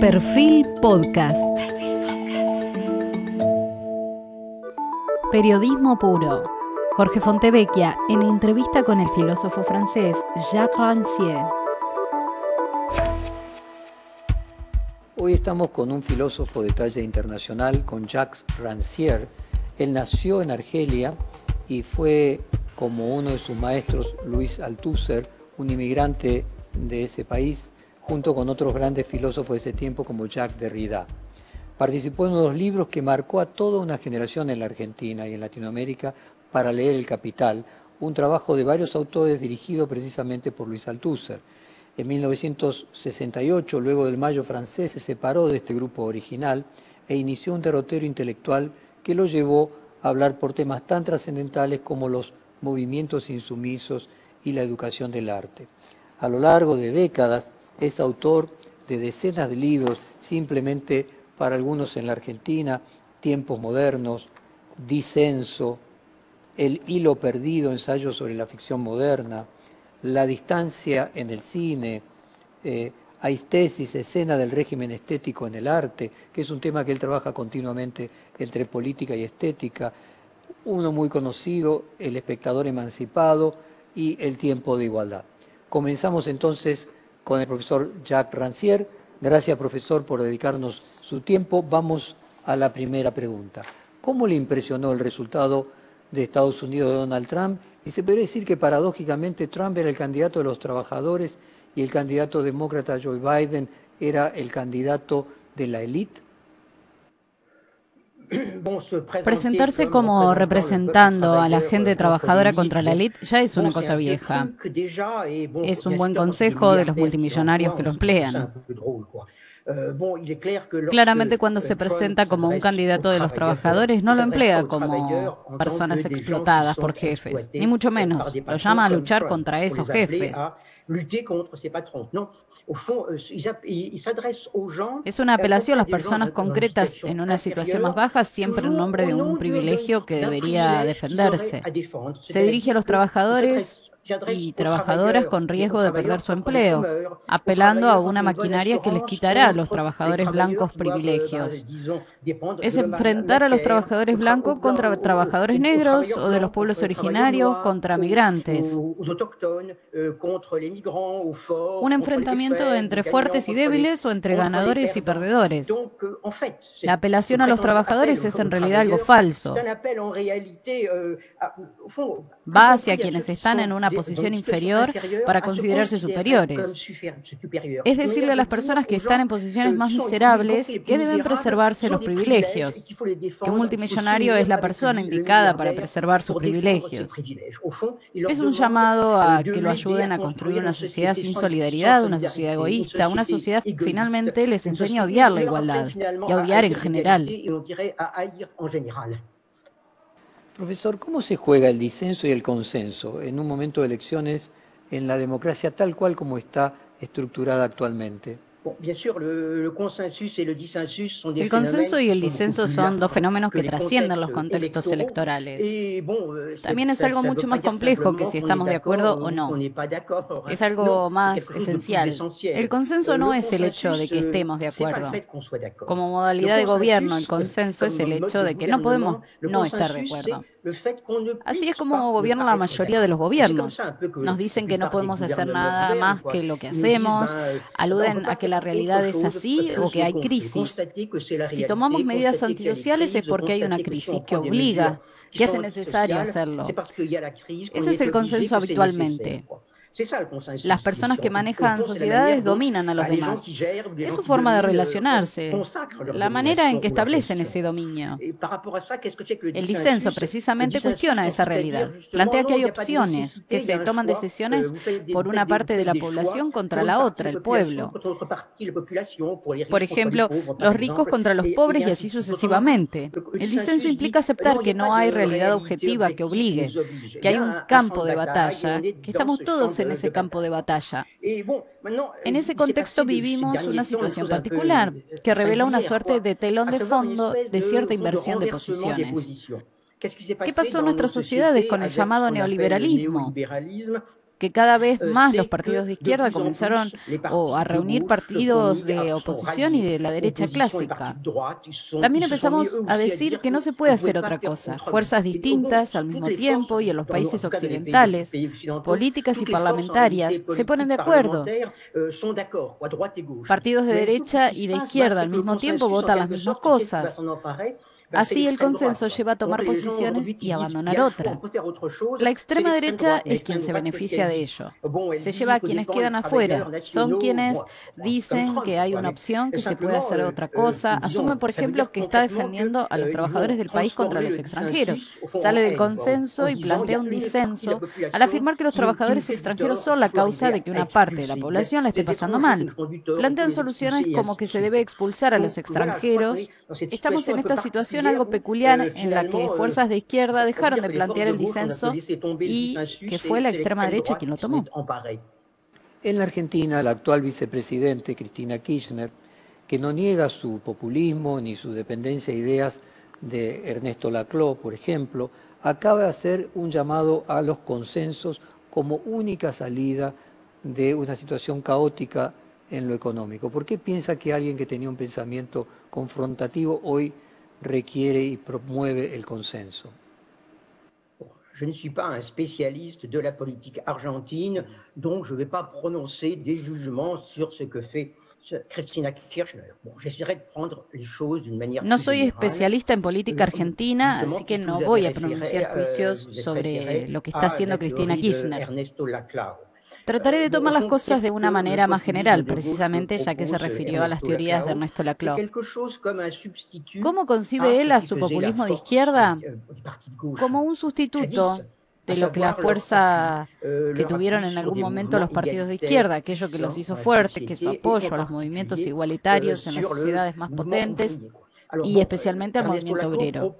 Perfil Podcast. Periodismo puro. Jorge Fontevecchia en entrevista con el filósofo francés Jacques Rancière. Hoy estamos con un filósofo de talla internacional, con Jacques Rancière. Él nació en Argelia y fue, como uno de sus maestros, Luis Althusser, un inmigrante de ese país, junto con otros grandes filósofos de ese tiempo como Jacques Derrida. Participó en unos libros que marcó a toda una generación en la Argentina y en Latinoamérica para leer El Capital, un trabajo de varios autores dirigido precisamente por Luis Althusser. En 1968, luego del Mayo francés, se separó de este grupo original e inició un derrotero intelectual que lo llevó a hablar por temas tan trascendentales como los movimientos insumisos y la educación del arte. A lo largo de décadas, es autor de decenas de libros, simplemente para algunos en la Argentina, Tiempos Modernos, Disenso, El Hilo Perdido, Ensayo sobre la Ficción Moderna, La Distancia en el Cine, eh, Aistesis, Escena del Régimen Estético en el Arte, que es un tema que él trabaja continuamente entre política y estética, uno muy conocido, El Espectador Emancipado y El Tiempo de Igualdad. Comenzamos entonces con el profesor Jacques Rancière. Gracias, profesor, por dedicarnos su tiempo. Vamos a la primera pregunta. ¿Cómo le impresionó el resultado de Estados Unidos de Donald Trump? Y se puede decir que paradójicamente Trump era el candidato de los trabajadores y el candidato demócrata Joe Biden era el candidato de la élite. Presentarse como representando a la gente trabajadora contra la élite ya es una cosa vieja. Es un buen consejo de los multimillonarios que lo emplean. Claramente cuando se presenta como un candidato de los trabajadores no lo emplea como personas explotadas por jefes, ni mucho menos. Lo llama a luchar contra esos jefes. Es una apelación a las personas concretas en una situación más baja, siempre en nombre de un privilegio que debería defenderse. Se dirige a los trabajadores y trabajadoras con riesgo de perder su empleo, apelando a una maquinaria que les quitará a los trabajadores blancos privilegios. Es enfrentar a los trabajadores blancos contra trabajadores negros o de los pueblos originarios contra migrantes. Un enfrentamiento entre fuertes y débiles o entre ganadores y perdedores. La apelación a los trabajadores es en realidad algo falso. Va hacia quienes están en una posición inferior para considerarse superiores. Es decirle a las personas que están en posiciones más miserables que deben preservarse los privilegios, que un multimillonario es la persona indicada para preservar sus privilegios. Es un llamado a que lo ayuden a construir una sociedad sin solidaridad, una sociedad egoísta, una sociedad que finalmente les enseña a odiar la igualdad y a odiar en general. Profesor, ¿cómo se juega el disenso y el consenso en un momento de elecciones en la democracia tal cual como está estructurada actualmente? El consenso y el disenso son dos fenómenos que trascienden los contextos electorales. Euh, También es algo mucho más complejo que si estamos de acuerdo o no. Es algo más esencial. El consenso no es el hecho de que estemos de acuerdo. Como modalidad de gobierno, el consenso es el hecho de que no podemos no estar de acuerdo. Así es como gobierna la mayoría de los gobiernos. Nos dicen que no podemos hacer nada más que lo que hacemos, aluden a que la realidad es así o que hay crisis. Si tomamos medidas antisociales es porque hay una crisis que obliga, que hace necesario hacerlo. Ese es el consenso habitualmente. Las personas que manejan sociedades dominan a los demás. Es su forma de relacionarse, la manera en que establecen ese dominio. El disenso precisamente cuestiona esa realidad. Plantea que hay opciones, que se toman decisiones por una parte de la población contra la otra, el pueblo. Por ejemplo, los ricos contra los pobres y así sucesivamente. El disenso implica aceptar que no hay realidad objetiva que obligue, que hay un campo de batalla, que estamos todos en en ese campo de batalla. En ese contexto vivimos una situación particular que revela una suerte de telón de fondo de cierta inversión de posiciones. ¿Qué pasó en nuestras sociedades con el llamado neoliberalismo? Que cada vez más los partidos de izquierda comenzaron o a reunir partidos de oposición y de la derecha clásica. También empezamos a decir que no se puede hacer otra cosa. Fuerzas distintas al mismo tiempo y en los países occidentales, políticas y parlamentarias, se ponen de acuerdo. Partidos de derecha y de izquierda al mismo tiempo votan las mismas cosas. Así el consenso lleva a tomar posiciones y abandonar otra. La extrema derecha es quien se beneficia de ello. Se lleva a quienes quedan afuera. Son quienes dicen que hay una opción, que se puede hacer otra cosa. Asume, por ejemplo, que está defendiendo a los trabajadores del país contra los extranjeros. Sale del consenso y plantea un disenso al afirmar que los trabajadores extranjeros son la causa de que una parte de la población la esté pasando mal. Plantean soluciones como que se debe expulsar a los extranjeros. Estamos en esta situación algo peculiar en la que fuerzas de izquierda dejaron de plantear el disenso y que fue la extrema derecha quien lo tomó. En la Argentina, la actual vicepresidente Cristina Kirchner, que no niega su populismo ni su dependencia de ideas de Ernesto Laclau, por ejemplo, acaba de hacer un llamado a los consensos como única salida de una situación caótica en lo económico. ¿Por qué piensa que alguien que tenía un pensamiento confrontativo hoy requiere y promueve el consenso. Je ne suis pas un spécialiste de la politique argentine, donc je ne vais pas prononcer des jugements sur ce que fait Cristina Kirchner. Bon, j'essaierai de prendre les choses d'une manière No soy especialista en política argentina, así que no voy a pronunciar juicios sobre lo que está haciendo Cristina Kirchner. Trataré de tomar las cosas de una manera más general, precisamente ya que se refirió a las teorías de Ernesto Laclau. ¿Cómo concibe él a su populismo de izquierda? Como un sustituto de lo que la fuerza que tuvieron en algún momento los partidos de izquierda, aquello que los hizo fuertes, que su apoyo a los movimientos igualitarios en las sociedades más potentes y especialmente al movimiento obrero.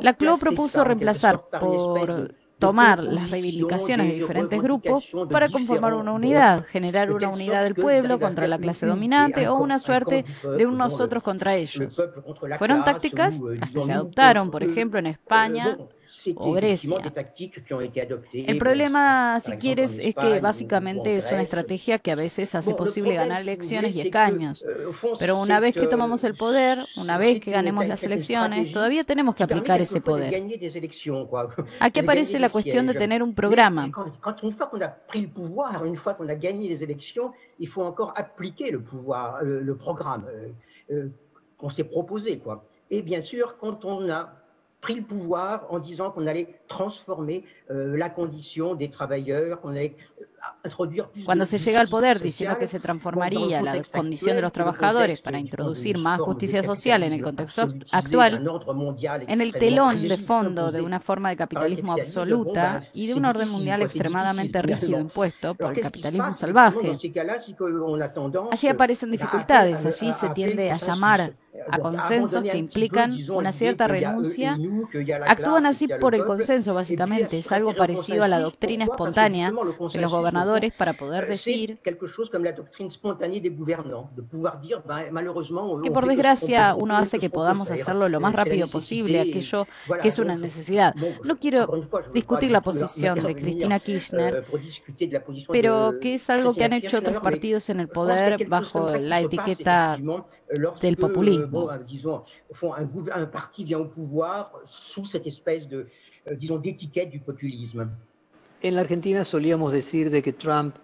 Laclau propuso reemplazar por tomar las reivindicaciones de diferentes grupos para conformar una unidad, generar una unidad del pueblo contra la clase dominante o una suerte de un nosotros contra ellos. Fueron tácticas las que se adoptaron, por ejemplo, en España o Grecia. El problema, si quieres, es que básicamente es una estrategia que a veces hace posible ganar elecciones y escaños. Pero una vez que tomamos el poder, una vez que ganemos las elecciones, todavía tenemos que aplicar ese poder. Aquí aparece la cuestión de tener un programa. il faut encore appliquer le pouvoir, le programme qu'on s'est proposé. Quoi. Et bien sûr, quand on a pris le pouvoir en disant qu'on allait transformer euh, la condition des travailleurs, qu'on allait Cuando se llega al poder diciendo que se transformaría la condición de los trabajadores para introducir más justicia social en el contexto actual, en el telón de fondo de una forma de capitalismo absoluta y de un orden mundial extremadamente rígido impuesto por el capitalismo salvaje. Allí aparecen dificultades, allí se tiende a llamar a consensos que implican una cierta renuncia. Actúan así por el consenso, básicamente. Es algo parecido a la doctrina espontánea de los gobernadores para poder decir que por desgracia uno hace que podamos hacerlo lo más rápido posible, aquello que es una necesidad. No quiero discutir la posición de Cristina Kirchner, pero que es algo que han hecho otros partidos en el poder bajo la etiqueta del populismo. Un parti vient au pouvoir sous cette espèce de, disons, d'étiquette du populisme. En la Argentina solíamos decir de que Trump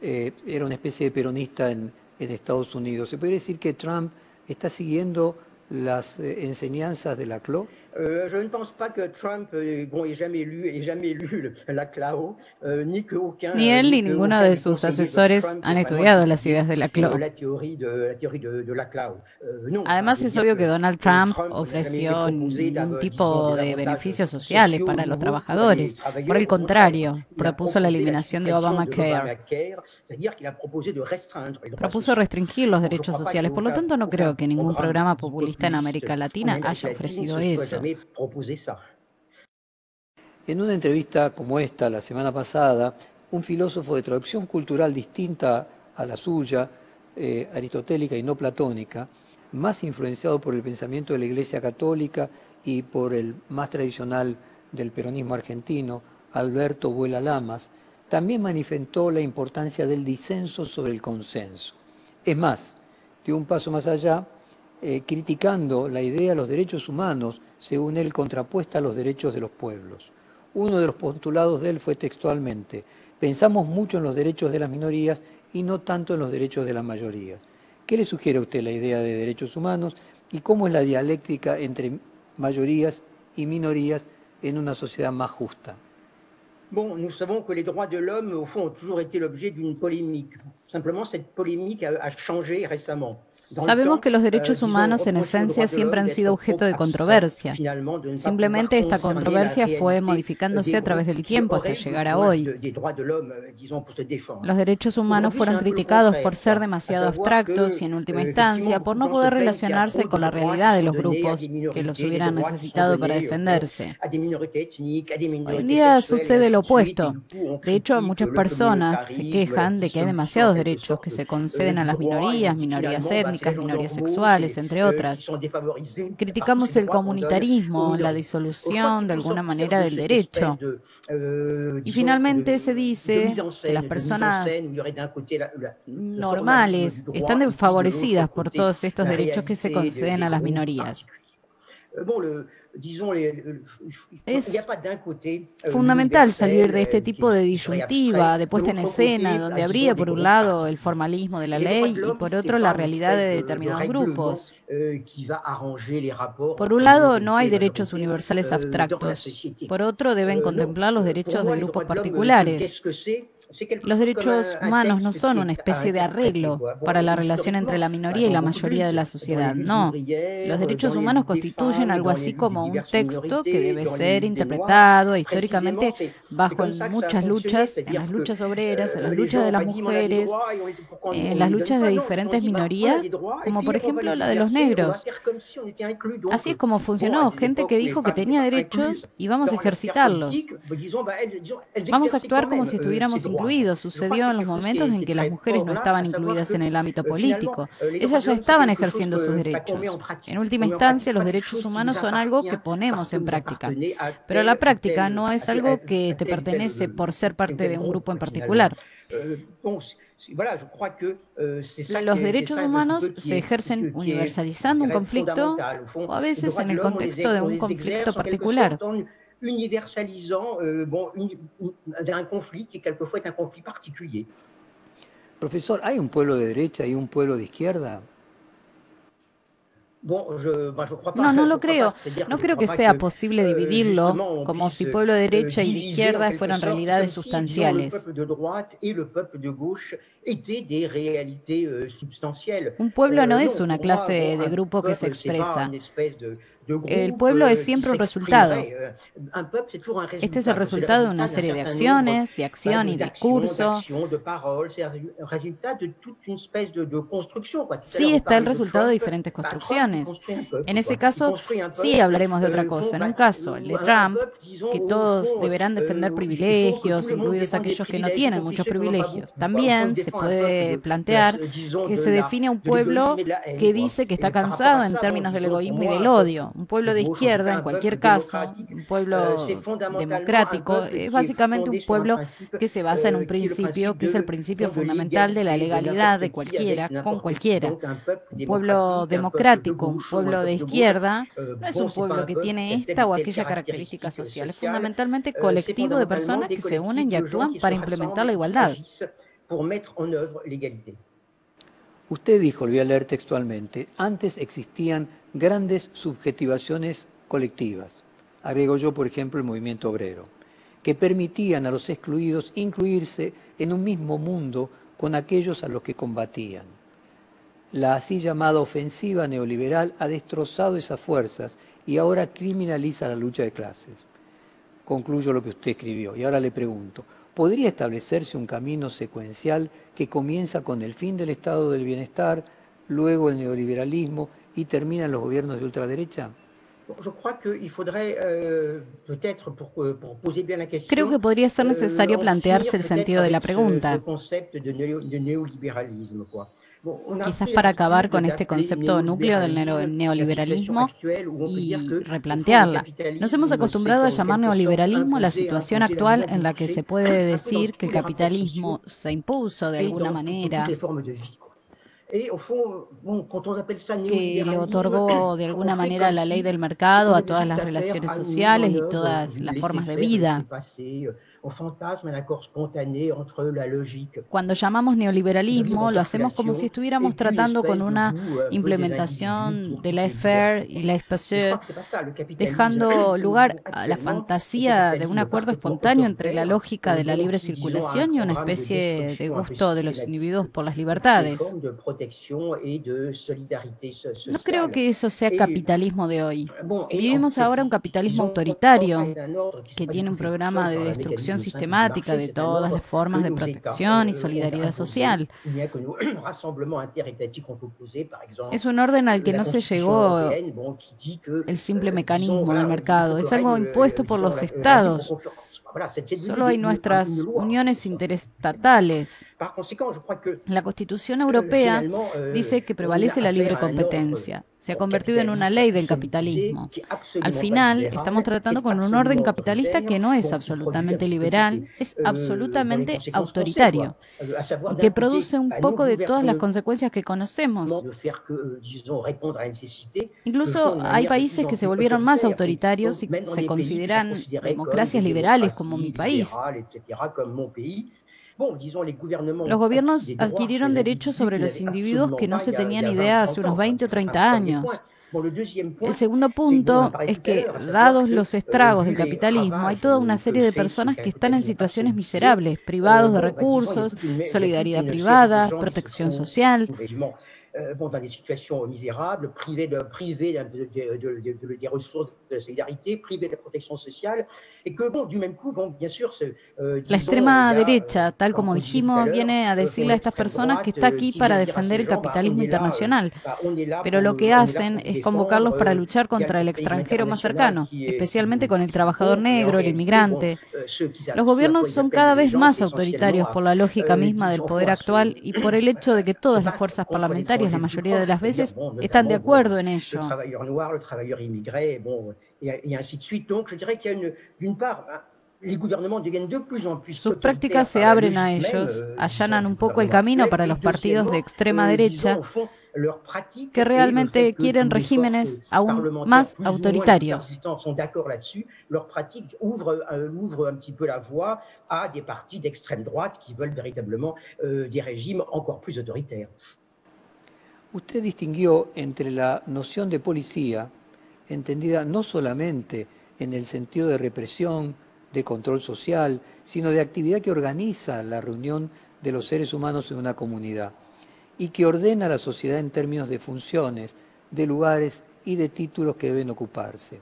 eh, era una especie de peronista en, Estados Unidos. ¿Se puede decir que Trump está siguiendo las eh, enseñanzas de la CLO? Euh, je ne pense pas que Trump euh, bon, ait jamais lu, ait jamais lu la CLAO, euh, ni que aucun. Ni él ni ninguno de sus asesores han estudiado las ideas de la CLAO. La teoría de, la teoría de, de la CLAO. No, Además, es obvio que Donald Trump ofreció un tipo de beneficios sociales para los trabajadores. Por el contrario, propuso la eliminación de Obamacare. Propuso restringir los derechos sociales. Por lo tanto, no creo que ningún programa populista en América Latina haya ofrecido eso. En una entrevista como esta la semana pasada, un filósofo de traducción cultural distinta a la suya, eh, aristotélica y no platónica, más influenciado por el pensamiento de la Iglesia Católica y por el más tradicional del peronismo argentino, Alberto Vuela Lamas, también manifestó la importancia del disenso sobre el consenso. Es más, dio un paso más allá, eh, criticando la idea de los derechos humanos, según él contrapuesta a los derechos de los pueblos. Uno de los postulados de él fue textualmente, pensamos mucho en los derechos de las minorías y no tanto en los derechos de las mayorías. ¿Qué le sugiere a usted la idea de derechos humanos y cómo es la dialéctica entre mayorías y minorías en una sociedad más justa? Bon, nous que les droits de l'homme, au fond, ont toujours été l'objet d'une polémique. Simplement, cette polémique a, a changé récemment. Sabemos que los derechos euh, humanos en esencia siempre han sido objeto de controversia. Simplemente esta controversia fue modificándose a través del tiempo hasta llegar a hoy. Euh, los derechos humanos fueron criticados por ser demasiado abstractos y en última euh, instancia por no poder relacionarse con la realidad de los grupos que los hubieran necesitado para defenderse. Hoy en día sucede lo opuesto. De hecho, muchas personas se quejan de que hay demasiados derechos que se conceden a las minorías, minorías étnicas, minorías sexuales, entre otras. Criticamos el comunitarismo, la disolución de alguna manera del derecho. Y finalmente se dice que las personas normales están desfavorecidas por todos estos derechos que se conceden a las minorías. Es fundamental salir de este tipo de disyuntiva, de puesta en escena, donde habría por un lado el formalismo de la ley y por otro la realidad de determinados grupos. Por un lado, no hay derechos universales abstractos. Por otro, deben contemplar los derechos de grupos particulares. Los derechos humanos no son una especie de arreglo para la relación entre la minoría y la mayoría de la sociedad, no. Los derechos humanos constituyen algo así como un texto que debe ser interpretado históricamente bajo muchas luchas, en las luchas obreras, en las luchas de las mujeres, en las luchas de diferentes minorías, como por ejemplo la de los negros. Así es como funcionó, gente que dijo que tenía derechos y vamos a ejercitarlos. Vamos a actuar como si estuviéramos incluidos. Sucedió en los momentos en que las mujeres no estaban incluidas en el ámbito político. Ellas ya estaban ejerciendo sus derechos. En última instancia, los derechos humanos son algo que ponemos en práctica. Pero la práctica no es algo que te pertenece por ser parte de un grupo en particular. Los derechos humanos se ejercen universalizando un conflicto o a veces en el contexto de un conflicto particular universalisant euh, bon, un conflit qui quelquefois est un conflit particulier. Profesor, ¿hay un pueblo de derecha y un pueblo de izquierda? No, no lo creo. No creo que sea posible euh, dividirlo como si pueblo de derecha y de izquierda fueran realidades sustanciales. Un pueblo no es una clase de grupo que se expresa. El pueblo es siempre un resultado. Este es el resultado de una serie de acciones, de acción y discurso. Sí está el resultado de diferentes construcciones. En ese caso, sí hablaremos de otra cosa. En un caso, el de Trump, que todos deberán defender privilegios, incluidos aquellos que no tienen muchos privilegios. También se puede plantear que se define a un pueblo que dice que está cansado en términos del egoísmo y del odio un pueblo de izquierda, en cualquier caso, un pueblo democrático, es básicamente un pueblo que se basa en un principio que es el principio fundamental de la legalidad de cualquiera, con cualquiera. Un pueblo democrático, un pueblo de izquierda, no es un pueblo que tiene esta o aquella característica social, es fundamentalmente colectivo de personas que se unen y actúan para implementar la igualdad. Usted dijo, lo voy a leer textualmente, antes existían grandes subjetivaciones colectivas, agrego yo por ejemplo el movimiento obrero, que permitían a los excluidos incluirse en un mismo mundo con aquellos a los que combatían. La así llamada ofensiva neoliberal ha destrozado esas fuerzas y ahora criminaliza la lucha de clases. Concluyo lo que usted escribió y ahora le pregunto, ¿podría establecerse un camino secuencial que comienza con el fin del estado del bienestar, luego el neoliberalismo y terminan los gobiernos de ultraderecha? Creo que podría ser necesario plantearse el sentido de la pregunta. quizás para acabar con este concepto núcleo del neoliberalismo y replantearla. Nos hemos acostumbrado a llamar neoliberalismo la situación actual en la que se puede decir que el capitalismo se impuso de alguna manera que le otorgó de alguna manera la ley del mercado a todas las relaciones sociales y todas las formas de vida. Cuando llamamos neoliberalismo, lo hacemos como si estuviéramos tratando con una implementación de la FAIR y la espace, dejando lugar a la fantasía de un acuerdo espontáneo entre la lógica de la libre circulación y una especie de gusto de los individuos por las libertades. No creo que eso sea capitalismo de hoy. Vivimos ahora un capitalismo autoritario que tiene un programa de destrucción sistemática de todas las formas de protección y solidaridad social. Es un orden al que no se llegó el simple mecanismo del mercado, es algo impuesto por los estados. Solo hay nuestras uniones interestatales. La Constitución Europea dice que prevalece la libre competencia se ha convertido en una ley del capitalismo. Al final, estamos tratando con un orden capitalista que no es absolutamente liberal, es absolutamente autoritario, que produce un poco de todas las consecuencias que conocemos. Incluso hay países que se volvieron más autoritarios y se consideran democracias liberales como mi país. Los gobiernos adquirieron derechos sobre los individuos que no se tenían idea hace unos 20 o 30 años. El segundo punto es que, dados los estragos del capitalismo, hay toda una serie de personas que están en situaciones miserables, privados de recursos, solidaridad privada, protección social. Euh, bon, dans des situations misérables, privés de, privés de, de, de, des ressources de solidarité, privés de protección social, y que, bon, du même coup, bon, bien sûr, ce, euh, La extrema derecha, tal como dijimos, viene a euh, decirle a estas personas que está aquí para defender el capitalismo internacional, pero lo que hacen es convocarlos para luchar contra el extranjero más cercano, especialmente con el trabajador negro, el inmigrante. Los gobiernos son cada vez más autoritarios por la lógica misma del poder actual y por el hecho de que todas las fuerzas parlamentarias la mayoría de las veces, están de acuerdo en ello. Sus prácticas se abren a ellos, euh, allanan un poco el camino para los partidos de extrema euh, derecha que realmente quieren regímenes aún más autoritarios. Usted distinguió entre la noción de policía, entendida no solamente en el sentido de represión, de control social, sino de actividad que organiza la reunión de los seres humanos en una comunidad y que ordena a la sociedad en términos de funciones, de lugares y de títulos que deben ocuparse.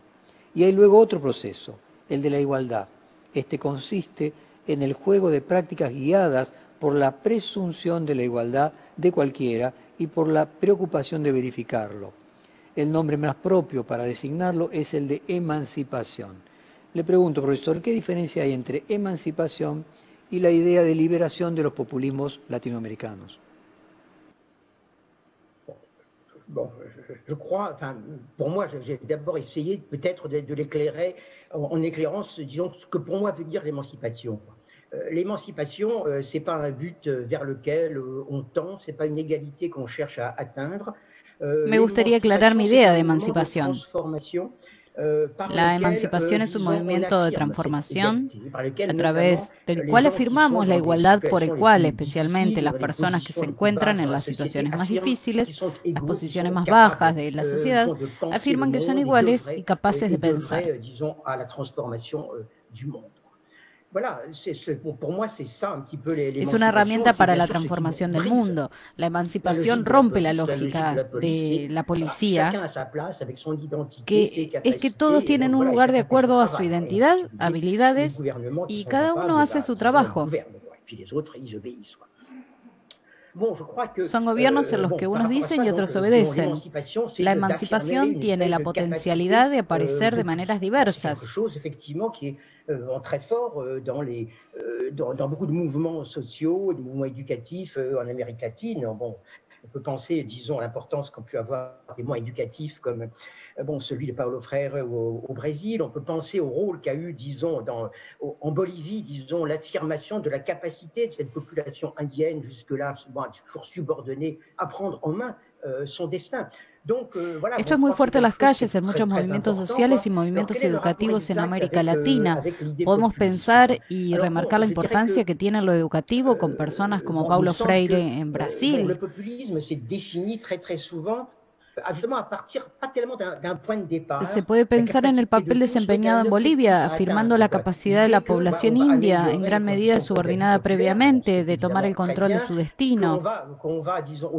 Y hay luego otro proceso, el de la igualdad. Este consiste en el juego de prácticas guiadas por la presunción de la igualdad de cualquiera y por la preocupación de verificarlo. El nombre más propio para designarlo es el de emancipación. Le pregunto, profesor, ¿qué diferencia hay entre emancipación y la idea de liberación de los populismos latinoamericanos? Bon, je crois, enfin, pour moi, j'ai d'abord essayé de, en, éclairant, ce que pour moi veut dire l'émancipation. Euh, l'émancipation, euh, c'est pas un but euh, vers lequel on tend, c'est pas une égalité qu'on cherche à atteindre. Me gustaría aclarar mi idea de emancipación. La emancipación es un movimiento de transformación a través del cual afirmamos la igualdad por el cual especialmente las personas que se encuentran en las situaciones más difíciles, las posiciones más bajas de la sociedad, afirman que son iguales y capaces de pensar. Es una herramienta para la transformación del mundo. La emancipación rompe la lógica de la policía, que es que todos tienen un lugar de acuerdo a su identidad, habilidades, y cada uno hace su trabajo. Son gobiernos en los euh, que unos dicen y otros obedecen. La emancipación tiene la potencialidad de aparecer euh, de maneras diversas. Euh, très fort dans, les, dans, dans, beaucoup de mouvements sociaux, de mouvements éducatifs en Amérique latine. Bon, On peut penser, disons, à l'importance qu'ont pu avoir des mois éducatifs comme bon, celui de Paulo Freire au, Brésil. On peut penser au rôle qu'a eu, disons, en Bolivie, disons, l'affirmation de la capacité de cette population indienne, jusque-là souvent toujours subordonnée, à prendre en main euh, son destin. Euh, Esto es muy fuerte en las calles, en muchos movimientos sociales y movimientos educativos en América Latina. Podemos pensar y remarcar la importancia que tiene lo educativo con personas como Paulo Freire en Brasil. Se puede pensar en el papel desempeñado en Bolivia, afirmando la capacidad de la población india, en gran medida subordinada previamente, de tomar el control de su destino.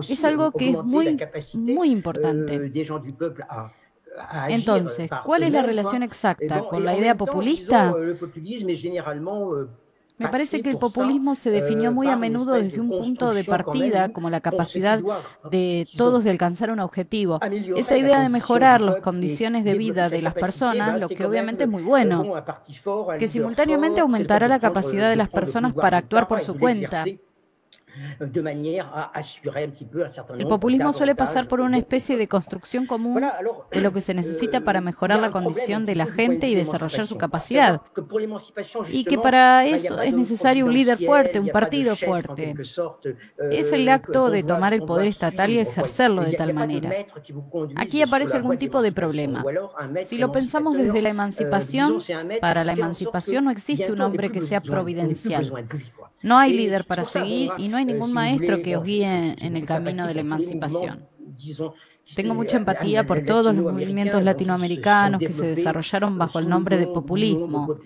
Es algo que es muy, muy importante. Euh, Entonces, ¿cuál es la relación exacta con la idea populista? Me parece que el populismo se definió muy a menudo desde un punto de partida como la capacidad de todos de alcanzar un objetivo. Esa idea de mejorar las condiciones de vida de las personas, lo que obviamente es muy bueno, que simultáneamente aumentará la capacidad de las personas para actuar por su cuenta el populismo suele pasar por una especie de construcción común de lo que se necesita para mejorar la condición de la gente y desarrollar su capacidad. Y que para eso es necesario un líder fuerte, un partido fuerte. Es el acto de tomar el poder estatal y ejercerlo de tal manera. Aquí aparece algún tipo de problema. Si lo pensamos desde la emancipación, para la emancipación no existe un hombre que sea providencial. No hay líder para seguir y no hay ningún maestro que os guíe en el camino de la emancipación. Tengo mucha empatía por todos los movimientos latinoamericanos que se desarrollaron bajo el nombre de populismo.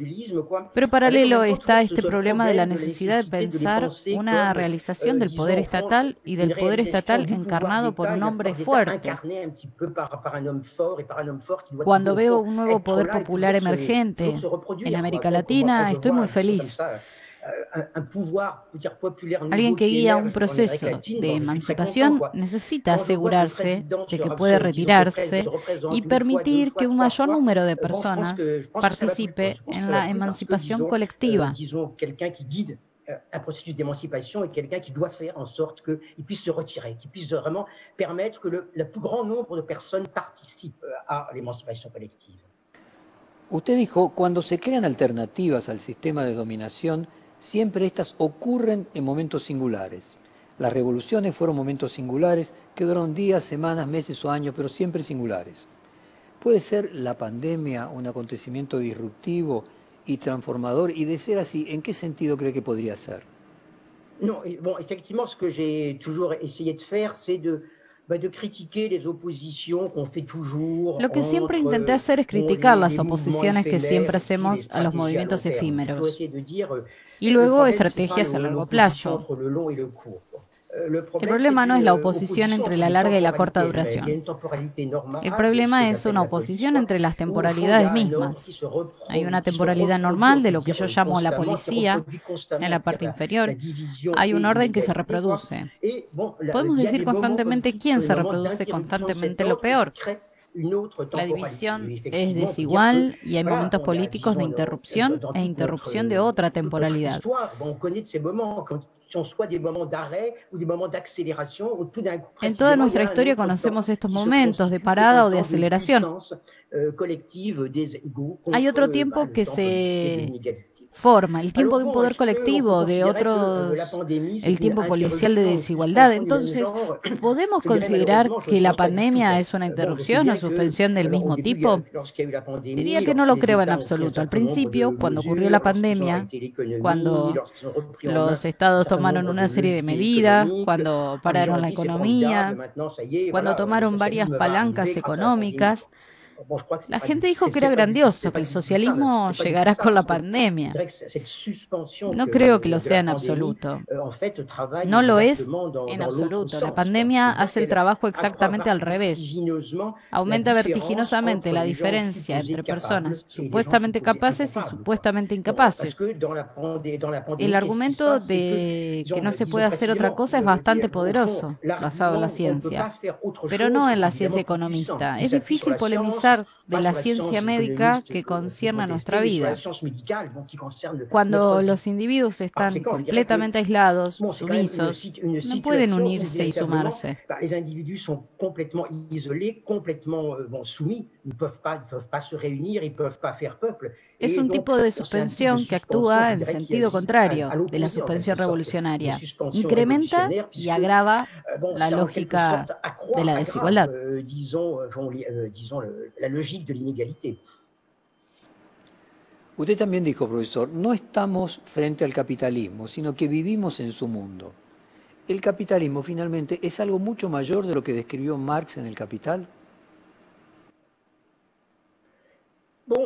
Pero paralelo está este problema de la necesidad de pensar una realización del poder estatal y del poder estatal encarnado por un hombre fuerte. Cuando veo un nuevo poder popular emergente en América Latina, estoy muy feliz. Alguien que guía un proceso de emancipación necesita asegurarse de que puede retirarse y permitir que un mayor número de personas participe en la emancipación colectiva. un processus d'émancipation et quelqu'un qui doit faire en sorte qu'il puisse se retirer, qu'il puisse vraiment permettre que le, le, plus grand nombre de personnes participent à l'émancipation collective. Usted dijo, cuando se crean alternativas al sistema de dominación, Siempre estas ocurren en momentos singulares. Las revoluciones fueron momentos singulares que duraron días, semanas, meses o años, pero siempre singulares. ¿Puede ser la pandemia un acontecimiento disruptivo y transformador? Y de ser así, ¿en qué sentido cree que podría ser? No, bon, effectivement, ce que j'ai toujours essayé de faire, c'est de Lo que siempre intenté hacer es criticar las oposiciones que siempre hacemos a los movimientos efímeros y luego estrategias a largo plazo. El problema no es la oposición entre la larga y la corta duración. El problema es una oposición entre las temporalidades mismas. Hay una temporalidad normal de lo que yo llamo la policía en la parte inferior. Hay un orden que se reproduce. Podemos decir constantemente quién se reproduce constantemente lo peor. La división es desigual y hay momentos políticos de interrupción e interrupción de otra temporalidad. En toda nuestra historia conocemos estos momentos de parada o de aceleración. Euh, hay otro tiempo que se forma, el tiempo de un poder colectivo, de otros, el tiempo policial de desigualdad. Entonces, ¿podemos considerar que la pandemia es una interrupción o suspensión del mismo tipo? Diría que no lo creo en absoluto. Al principio, cuando ocurrió la pandemia, cuando los estados tomaron una serie de medidas, cuando pararon la economía, cuando tomaron varias palancas económicas, la gente dijo que era grandioso, que el socialismo llegará con la pandemia. No creo que lo sea en absoluto. No lo es en absoluto. La pandemia hace el trabajo exactamente al revés. Aumenta vertiginosamente la diferencia entre personas supuestamente capaces y supuestamente incapaces. El argumento de que no se puede hacer otra cosa es bastante poderoso, basado en la ciencia, pero no en la ciencia economista. Es difícil polemizar de la ciencia médica que concierne a nuestra vida. Cuando los individuos están completamente aislados, sumisos, no pueden unirse y sumarse. Isolados, completamente soumis, no pueden se reunir, no pueden hacer pueblo. Es un tipo de suspensión que actúa en sentido contrario de la suspensión revolucionaria. Incrementa y agrava la lógica de la desigualdad. Usted también dijo, profesor, no estamos frente al capitalismo, sino que vivimos en su mundo. ¿El capitalismo finalmente es algo mucho mayor de lo que describió Marx en El Capital?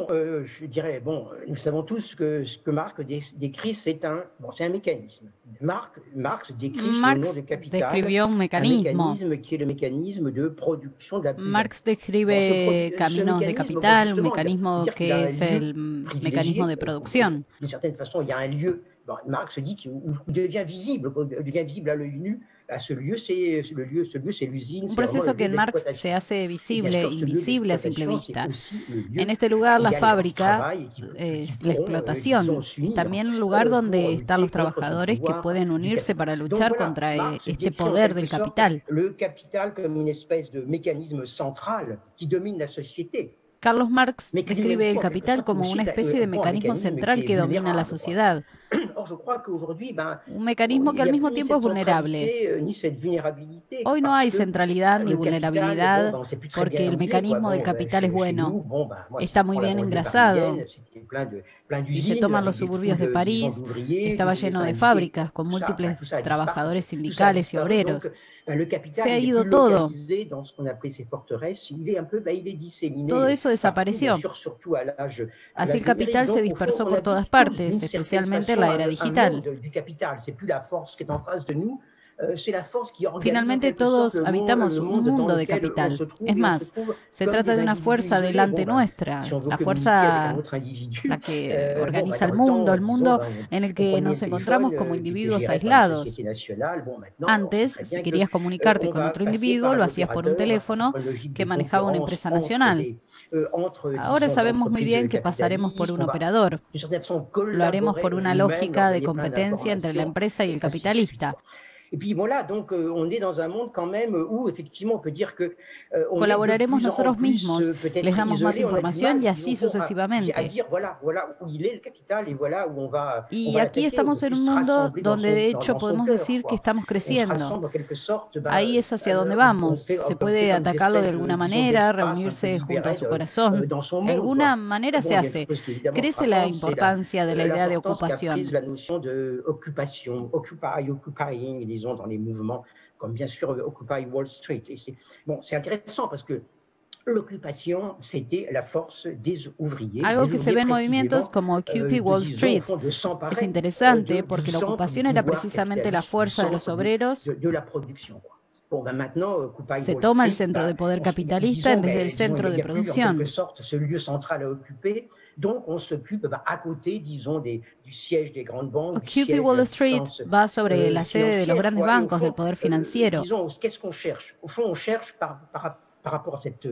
Bon, euh, je dirais, bon, nous savons tous que ce que Marx décrit, c'est un, bon, c'est un mécanisme. Marx, Marx décrit Marx le nom de capital, un mécanisme. un mécanisme qui est le mécanisme de production de la Marx describe bon, caminos de capital, un mécanisme que es el mécanisme de producción. D'une certaine façon, il y a un lieu, bon, Marx dit qu'il devient visible, devient visible à l'œil nu, Un proceso que en Marx se hace visible, invisible a simple vista. En este lugar la fábrica es la explotación, también un lugar donde están los trabajadores que pueden unirse para luchar contra este poder del capital. El capital como una especie de mecanismo central que domina la sociedad. Carlos Marx describe el capital como una especie de mecanismo central que domina la sociedad. Un mecanismo que al mismo tiempo es vulnerable. Hoy no hay centralidad ni vulnerabilidad porque el mecanismo del capital es bueno. Está muy bien engrasado. Si se toman los suburbios de París, estaba lleno de fábricas con múltiples trabajadores sindicales y obreros. Se ha ido todo. Todo eso desapareció. Así el capital se dispersó por todas partes, especialmente en la era digital. Euh, Finalmente todos habitamos un mundo de capital. Es más, se trata de una fuerza delante nuestra, la fuerza la que euh, organiza el mundo, el mundo en el que nos encontramos como individuos aislados. Antes, si querías comunicarte con otro individuo, lo hacías por un teléfono que manejaba una empresa nacional. Ahora sabemos muy bien que pasaremos por un operador. Lo haremos por una lógica de competencia entre la empresa y el capitalista. Colaboraremos nosotros mismos, les damos más información y así sucesivamente. Y aquí estamos en un mundo donde de hecho podemos decir que estamos creciendo. Ahí es hacia donde vamos. Se puede atacarlo de alguna manera, reunirse junto a su corazón. De alguna manera se hace. Crece la importancia de la idea de ocupación dans les mouvements, comme bien sûr Occupy Wall Street. Et c'est bon, c'est intéressant parce que L'ocupación c'était la force des ouvriers. Algo que se ve en movimientos como Occupy Wall Street. Es interesante porque la ocupación era precisamente la fuerza de los obreros. Se toma el centro de poder capitalista en vez del centro de producción. Donc, on s'occupe bah, à côté, disons, des, du siège des grandes banques. Occupy Wall Street va sobre euh, la sede de los grandes bancos, del poder euh, financiero. disons, qu'est-ce qu'on cherche? Au fond, on cherche par, par, par rapport à cette,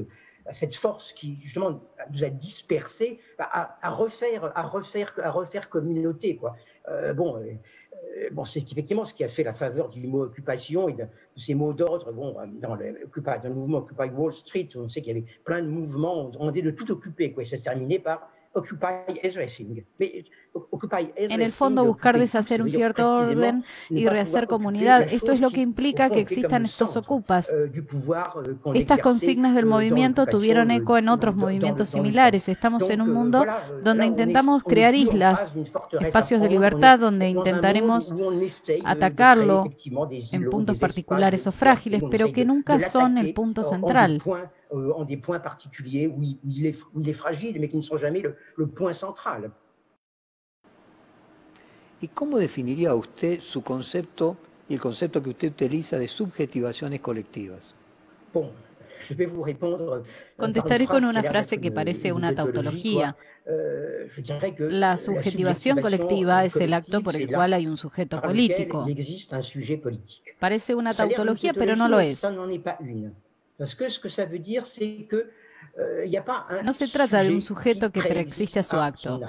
à cette force qui, justement, nous a dispersés, bah, à, à, refaire, à, refaire, à refaire communauté, quoi. Euh, bon, euh, bon, c'est effectivement ce qui a fait la faveur du mot occupation et de, de ces mots d'ordre. Bon, dans le, dans le mouvement Occupy Wall Street, on sait qu'il y avait plein de mouvements, on demandait de tout occuper, quoi. Et ça se terminait par En el fondo, buscar deshacer un cierto orden y rehacer comunidad. Esto es lo que implica que existan estos ocupas. Euh, euh, Estas consignas del euh, movimiento tuvieron eco en otros movimientos similares. Estamos en un mundo donde intentamos crear islas, espacios de libertad donde intentaremos atacarlo en puntos particulares o frágiles, pero que nunca son el punto central. Euh, en des points particuliers où il, où, il est, où il, est, fragile, mais qui ne sont jamais le, le point central. ¿Y cómo definiría usted su concepto y el concepto que usted utiliza de subjetivaciones colectivas? Bon, je vais vous répondre, Contestaré con una frase que parece una tautología. Euh, La subjetivación colectiva es el acto por el cual hay un sujeto político. Parece una tautología, pero no lo es. Parce que ce que ça veut dire, c'est que No se trata de un sujeto que preexiste a su acto.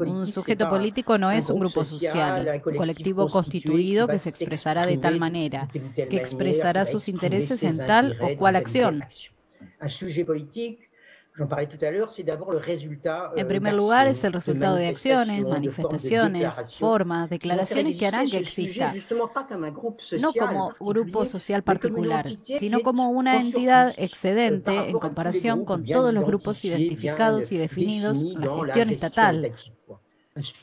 Un sujeto político no es un grupo social, un colectivo constituido que se expresará de tal manera, que expresará sus intereses en tal o cual acción. En primer lugar, es el resultado de acciones, manifestaciones, formas, declaraciones que harán que exista, no como grupo social particular, sino como una entidad excedente en comparación con todos los grupos identificados y definidos en la gestión estatal. Es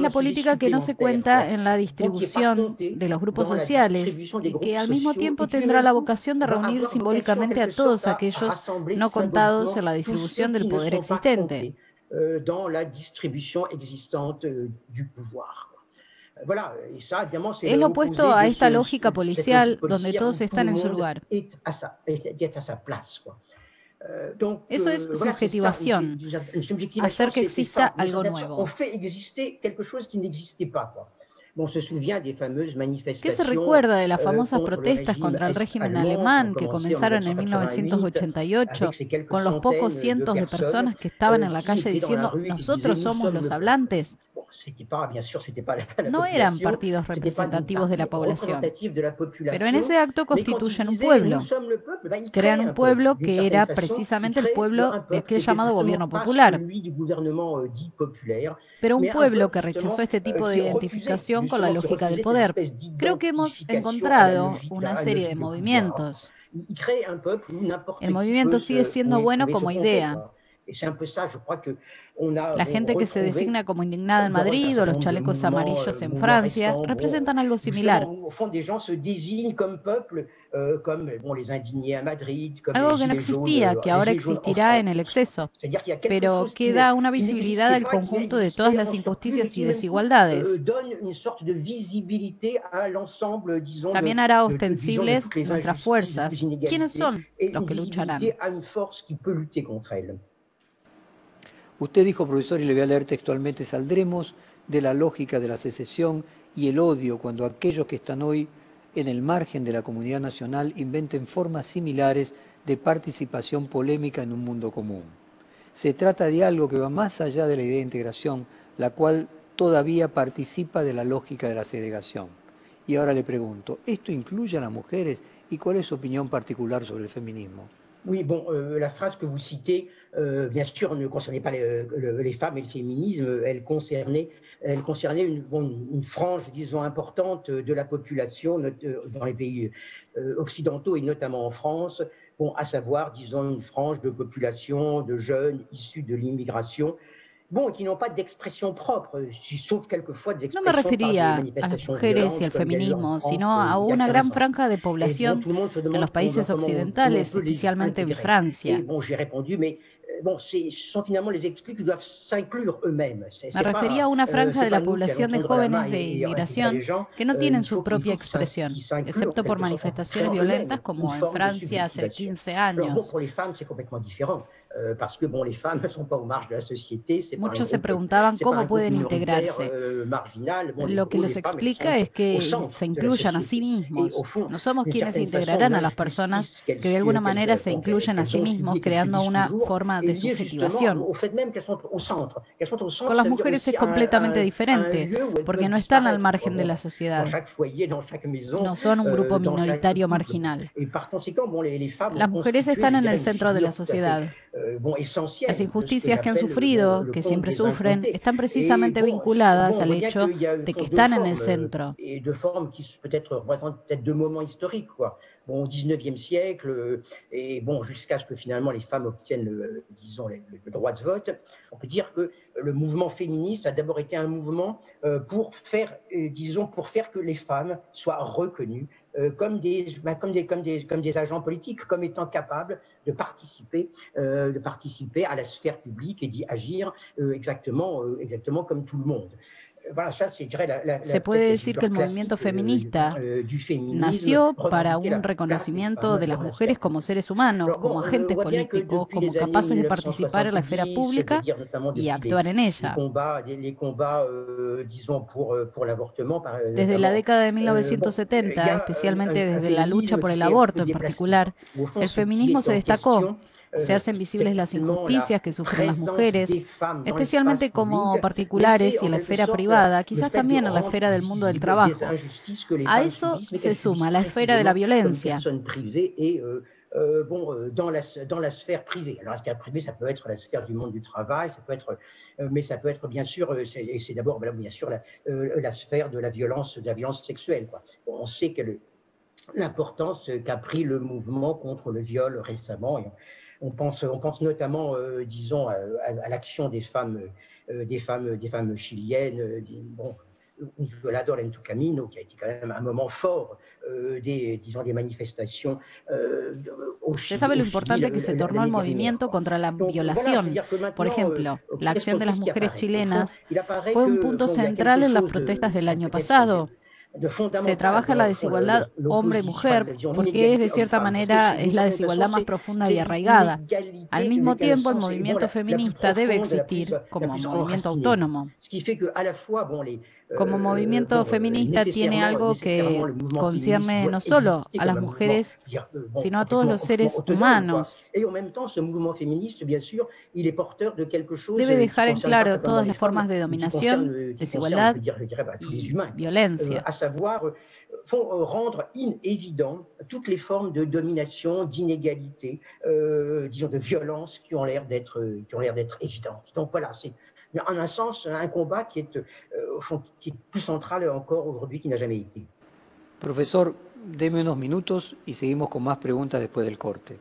la política que no se cuenta en la distribución de los grupos sociales y que al mismo tiempo tendrá la vocación de reunir simbólicamente a todos aquellos no contados en la distribución del poder existente. Euh, euh, es lo opuesto a esta lógica policial donde todos están en su lugar. Eso es subjetivación, hacer que exista algo nuevo. ¿Qué se recuerda de las famosas protestas contra el régimen alemán que comenzaron en 1988 con los pocos cientos de personas que estaban en la calle diciendo nosotros somos los hablantes? No eran partidos representativos de la población, pero en ese acto constituyen un pueblo. Crean un pueblo que era precisamente el pueblo de aquel llamado gobierno popular. Pero un pueblo que rechazó este tipo de identificación con la lógica del poder. Creo que hemos encontrado una serie de movimientos. El movimiento sigue siendo bueno como idea. La gente que se designa como indignada en Madrid o los chalecos amarillos en Francia representan algo similar. Algo que no existía, que ahora existirá en el exceso, pero que da una visibilidad al conjunto de todas las injusticias y desigualdades. También hará ostensibles nuestras fuerzas. ¿Quiénes son los que lucharán? Usted dijo, profesor, y le voy a leer textualmente, saldremos de la lógica de la secesión y el odio cuando aquellos que están hoy en el margen de la comunidad nacional inventen formas similares de participación polémica en un mundo común. Se trata de algo que va más allá de la idea de integración, la cual todavía participa de la lógica de la segregación. Y ahora le pregunto, ¿esto incluye a las mujeres y cuál es su opinión particular sobre el feminismo? Euh, la que euh, bien sûr, ne concernait pas les, femmes et le féminisme, elle concernait, elle concernait une, une, frange, disons, importante de la population euh, dans les pays occidentaux et notamment en France, bon, à savoir, disons, une frange de population de jeunes issus de l'immigration. No me refería a mujeres y al feminismo, sino a una gran franja de población en los países occidentales, especialmente en Francia. Me refería a una euh, franja de la población de jóvenes de inmigración que no euh, tienen su propia expresión, excepto por manifestaciones violentas como en Francia hace 15 años. Muchos se preguntaban cómo pueden integrarse. Euh, Lo que les explica es que se incluyan a sí mismos. No somos quienes integrarán a las personas que de alguna manera se incluyen a sí mismos, creando una forma de subjetivación. Con las mujeres es completamente diferente, porque no están al margen de la sociedad. No son un grupo euh, minoritario marginal. Las mujeres están en el centro de la sociedad. Euh, Las injusticias que han sufrido, que siempre sufren, están precisamente vinculadas al hecho de que están en el centro. Bon, au 19e siècle, et bon, jusqu'à ce que finalement les femmes obtiennent, le, disons, le, droit de vote, on peut dire que le mouvement féministe a d'abord été un mouvement euh, pour faire, euh, disons, pour faire que les femmes soient reconnues euh, comme, des, bah, comme, des, comme, des, comme des agents politiques, comme étant capables de participer, euh, de participer à la sphère publique et d'y agir euh, exactement, exactement comme tout le monde. Se puede decir que el movimiento feminista nació para un reconocimiento de las mujeres como seres humanos, como agentes políticos, como capaces de participar en la esfera pública y actuar en ella. Desde la década de 1970, euh, especialmente desde la lucha por el aborto en particular, el feminismo se destacó se hacen visibles las injusticias que sufren las mujeres, especialmente como particulares y en la esfera privada, quizás también en la esfera del mundo del trabajo. A eso se suma la esfera de la violencia. Euh, bon, euh, dans, la, dans la sphère privée. Alors, la sphère privée, ça peut être la sphère du monde du travail, ça peut être, euh, mais ça peut être bien sûr, c'est d'abord bien sûr la, la, sphère de la violence, de la violence sexuelle. Quoi. On sait que l'importance qu'a pris le mouvement contre le viol récemment. Et on pense, on pense notamment, euh, disons, à, l'action des femmes, euh, des femmes, des femmes chiliennes, euh, bon, Violador camino, qui a été quand même un moment fort des, disons, des manifestations au Se sabe lo importante que se tornó el movimiento contra la violación. Por ejemplo, la acción de las mujeres chilenas fue un punto central en las protestas del año pasado. Se trabaja la desigualdad hombre-mujer porque es de cierta manera es la desigualdad más profunda y arraigada. Al mismo tiempo, el movimiento feminista debe existir como movimiento autónomo. Como movimiento feminista tiene algo que concierne no solo a las mujeres, sino a todos los seres humanos. Debe dejar en claro todas las formas de dominación, desigualdad y violencia. savoir font rendre inévident toutes les formes de domination, d'inégalité, euh, disons de violence qui ont l'air d'être qui ont l'air d'être évidentes. Donc voilà, c'est en un sens un combat euh, qui est plus central encore aujourd'hui qu'il n'a jamais été. Profesor, deme unos minutos y seguimos con más preguntas después del corte.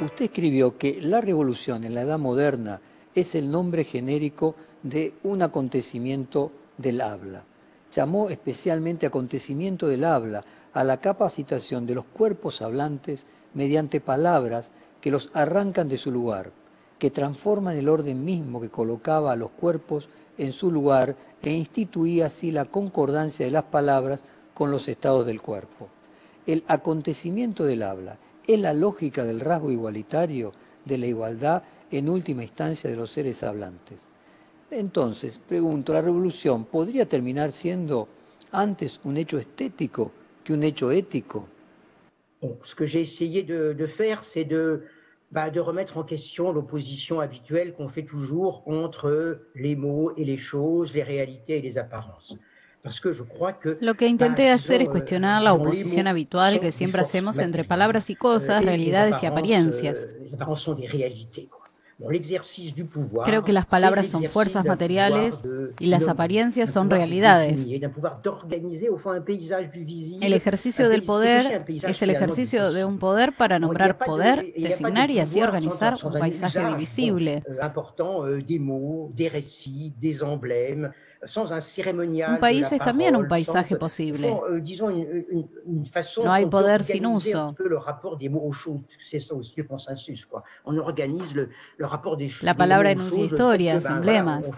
Usted escribió que la revolución en la Edad Moderna es el nombre genérico de un acontecimiento del habla. Llamó especialmente acontecimiento del habla a la capacitación de los cuerpos hablantes mediante palabras que los arrancan de su lugar, que transforman el orden mismo que colocaba a los cuerpos en su lugar e instituía así la concordancia de las palabras con los estados del cuerpo. El acontecimiento del habla es la lógica del rasgo igualitario de la igualdad en última instancia de los seres hablantes. Entonces, pregunto, ¿la revolución podría terminar siendo antes un hecho estético que un hecho ético? ce que j'ai essayé de, de faire, c'est de, bah, de remettre en question l'opposition habituelle qu'on fait toujours entre les mots et les choses, les réalités et les apparences. Lo que intenté hacer es cuestionar la oposición habitual que siempre hacemos entre palabras y cosas, realidades y apariencias. Creo que las palabras son fuerzas materiales y las apariencias son realidades. El ejercicio del poder es el ejercicio de un poder para nombrar poder, designar y así organizar un paisaje divisible. Un país es también un paisaje posible. No hay poder sin uso. La palabra enuncia historias, emblemas.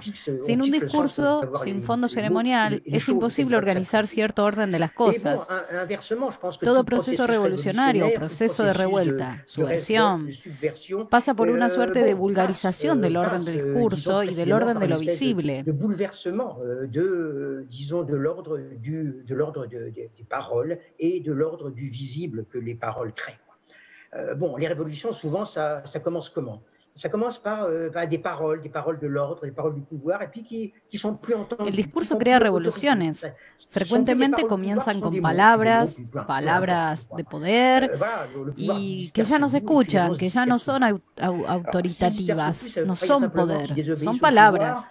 Sin un discurso, sin fondo ceremonial, es imposible organizar cierto orden de las cosas. Todo proceso revolucionario, proceso de revuelta, subversión, pasa por una suerte de vulgarización del orden del discurso y del orden de lo visible. Euh, de, disons, de l'ordre du, de l'ordre de, des paroles et de l'ordre du visible que les paroles créent. Euh, bon, les révolutions, souvent, ça, ça commence comment? Ça commence par, euh, par, des paroles, des paroles de l'ordre, des paroles du pouvoir, et puis qui, qui sont plus entendues. El discurso crea revoluciones. Frecuentemente comienzan con palabras, palabras de poder, y que ya no se escuchan, que ya no son autoritativas, no son poder, son palabras.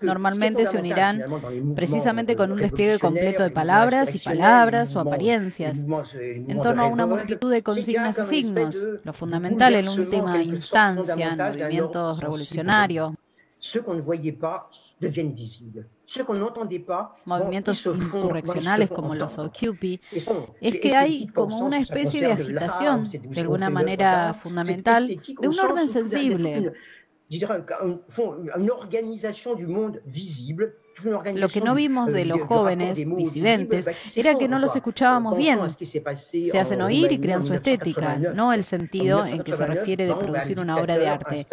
Normalmente se unirán precisamente con un despliegue completo de palabras y palabras o apariencias, en torno a una multitud de consignas y signos, lo fundamental en última instancia en movimientos revolucionarios. Movimientos insurreccionales como los Occupy, es que hay como una especie de agitación, de alguna manera fundamental, de un orden sensible, je dirais, une organisation du monde visible Lo que no vimos de los jóvenes disidentes era que no los escuchábamos bien. Se hacen oír y crean su estética, no el sentido en que se refiere de producir una obra de arte.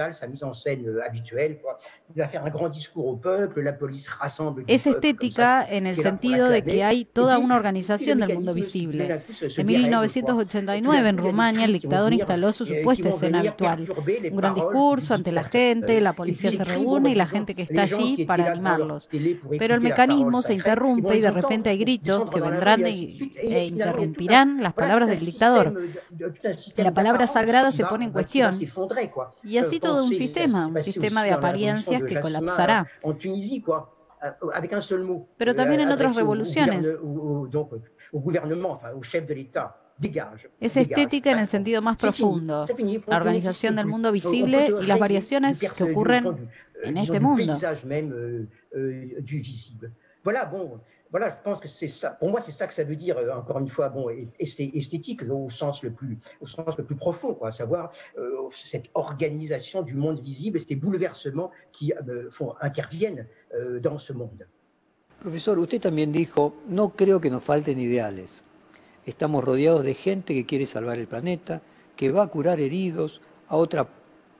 Es estética en el sentido de que hay toda una organización del mundo visible. En 1989, en Rumania, el dictador instaló su supuesta escena habitual. Un gran discurso ante la gente, la policía se reúne y la gente que está allí para animarlos. Pero el mecanismo se interrumpe y de repente hay gritos que vendrán e interrumpirán las palabras del dictador. La palabra sagrada se pone en cuestión. Y así todo un sistema, un sistema de apariencias que colapsará. Pero también en otras revoluciones. Es estética en el sentido más profundo, la organización del mundo visible y las variaciones que ocurren en este mundo. Euh, du visible. Voilà, bon, voilà, je pense que c'est ça. Pour moi, c'est ça que ça veut dire, euh, encore une fois, bon, esthétique au sens le plus, au sens le plus profond, quoi, à savoir euh, cette organisation du monde visible, ces bouleversements qui font, interviennent dans ce monde. Profesor, usted también dijo, no creo que nos falten ideales. Estamos rodeados de gente que quiere salvar el planeta, que va a curar heridos a otra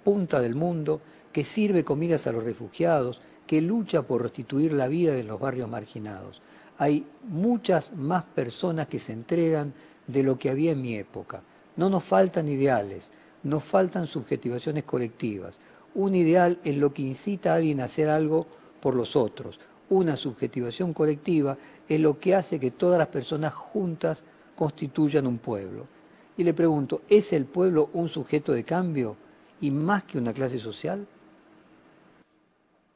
punta del mundo, que sirve comidas a los refugiados, que lucha por restituir la vida de los barrios marginados. Hay muchas más personas que se entregan de lo que había en mi época. No nos faltan ideales, nos faltan subjetivaciones colectivas. Un ideal es lo que incita a alguien a hacer algo por los otros. Una subjetivación colectiva es lo que hace que todas las personas juntas constituyan un pueblo. Y le pregunto, ¿es el pueblo un sujeto de cambio y más que una clase social?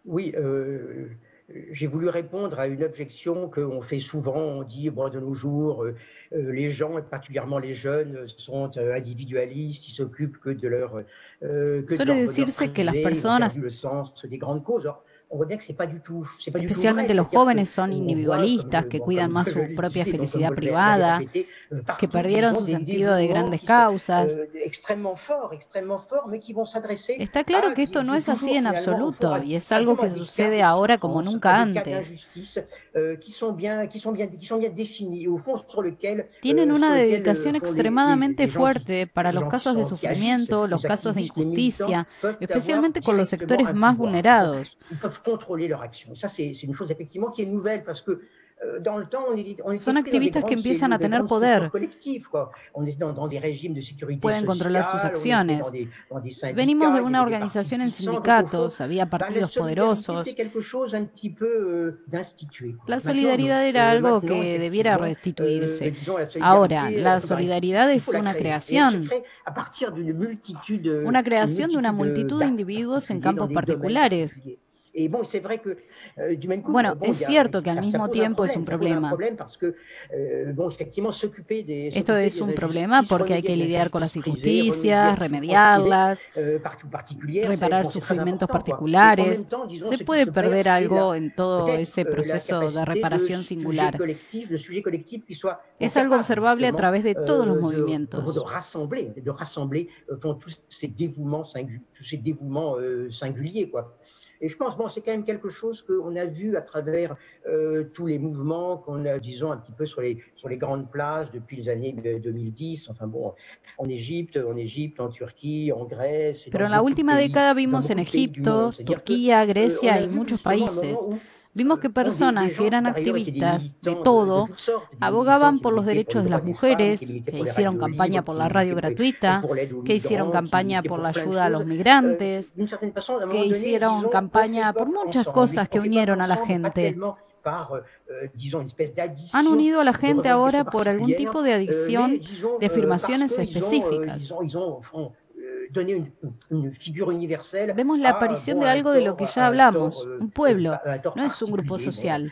Oui, euh, j'ai voulu répondre à une objection qu'on fait souvent. On dit, bon, de nos jours, euh, euh, les gens, et particulièrement les jeunes, sont individualistes, ils s'occupent que de leur. que de leur, decirse que las personas. le sens des grandes causes. Especialmente los jóvenes son individualistas, que cuidan más su propia felicidad privada, que perdieron su sentido de grandes causas. Está claro que esto no es así en absoluto y es algo que sucede ahora como nunca antes. Tienen una dedicación extremadamente fuerte para los casos de sufrimiento, los casos de injusticia, especialmente con los sectores más vulnerados. Contrôler leur action. Ça, c'est une chose effectivement qui est nouvelle parce que Son activistas que empiezan a tener poder. Pueden controlar sus acciones. Venimos de una organización en sindicatos, había partidos poderosos. Euh, la solidaridad era euh, algo que debiera restituirse. Euh, Ahora, la solidaridad es una creación. Una creación de una multitud de individuos en campos particulares. Euh, bueno, es cierto que al mismo tiempo es un problema. Euh, Esto es un problema porque hay que lidiar con las injusticias, remediarlas, euh, reparar sufrimientos particulares. Se puede perder algo en todo ese proceso de reparación singular. Es algo observable a través de todos los movimientos. Et je pense, bon, c'est quand même quelque chose qu'on a vu à travers euh, tous les mouvements qu'on a, disons, un petit peu sur les, sur les grandes places depuis les années 2010, enfin bon, en Égypte, en Égypte, en Turquía, en Grèce. Pero en la última década vimos en Egipto, Turquía, Grecia y muchos países Vimos que personas que eran activistas de todo abogaban por los derechos de las mujeres, que hicieron campaña por la radio gratuita, que hicieron campaña por la ayuda a los migrantes, que hicieron campaña por muchas cosas que unieron a la gente. Han unido a la gente ahora por algún tipo de adicción de afirmaciones específicas. Vemos la aparición de algo de lo que ya hablamos, un pueblo, no es un grupo social.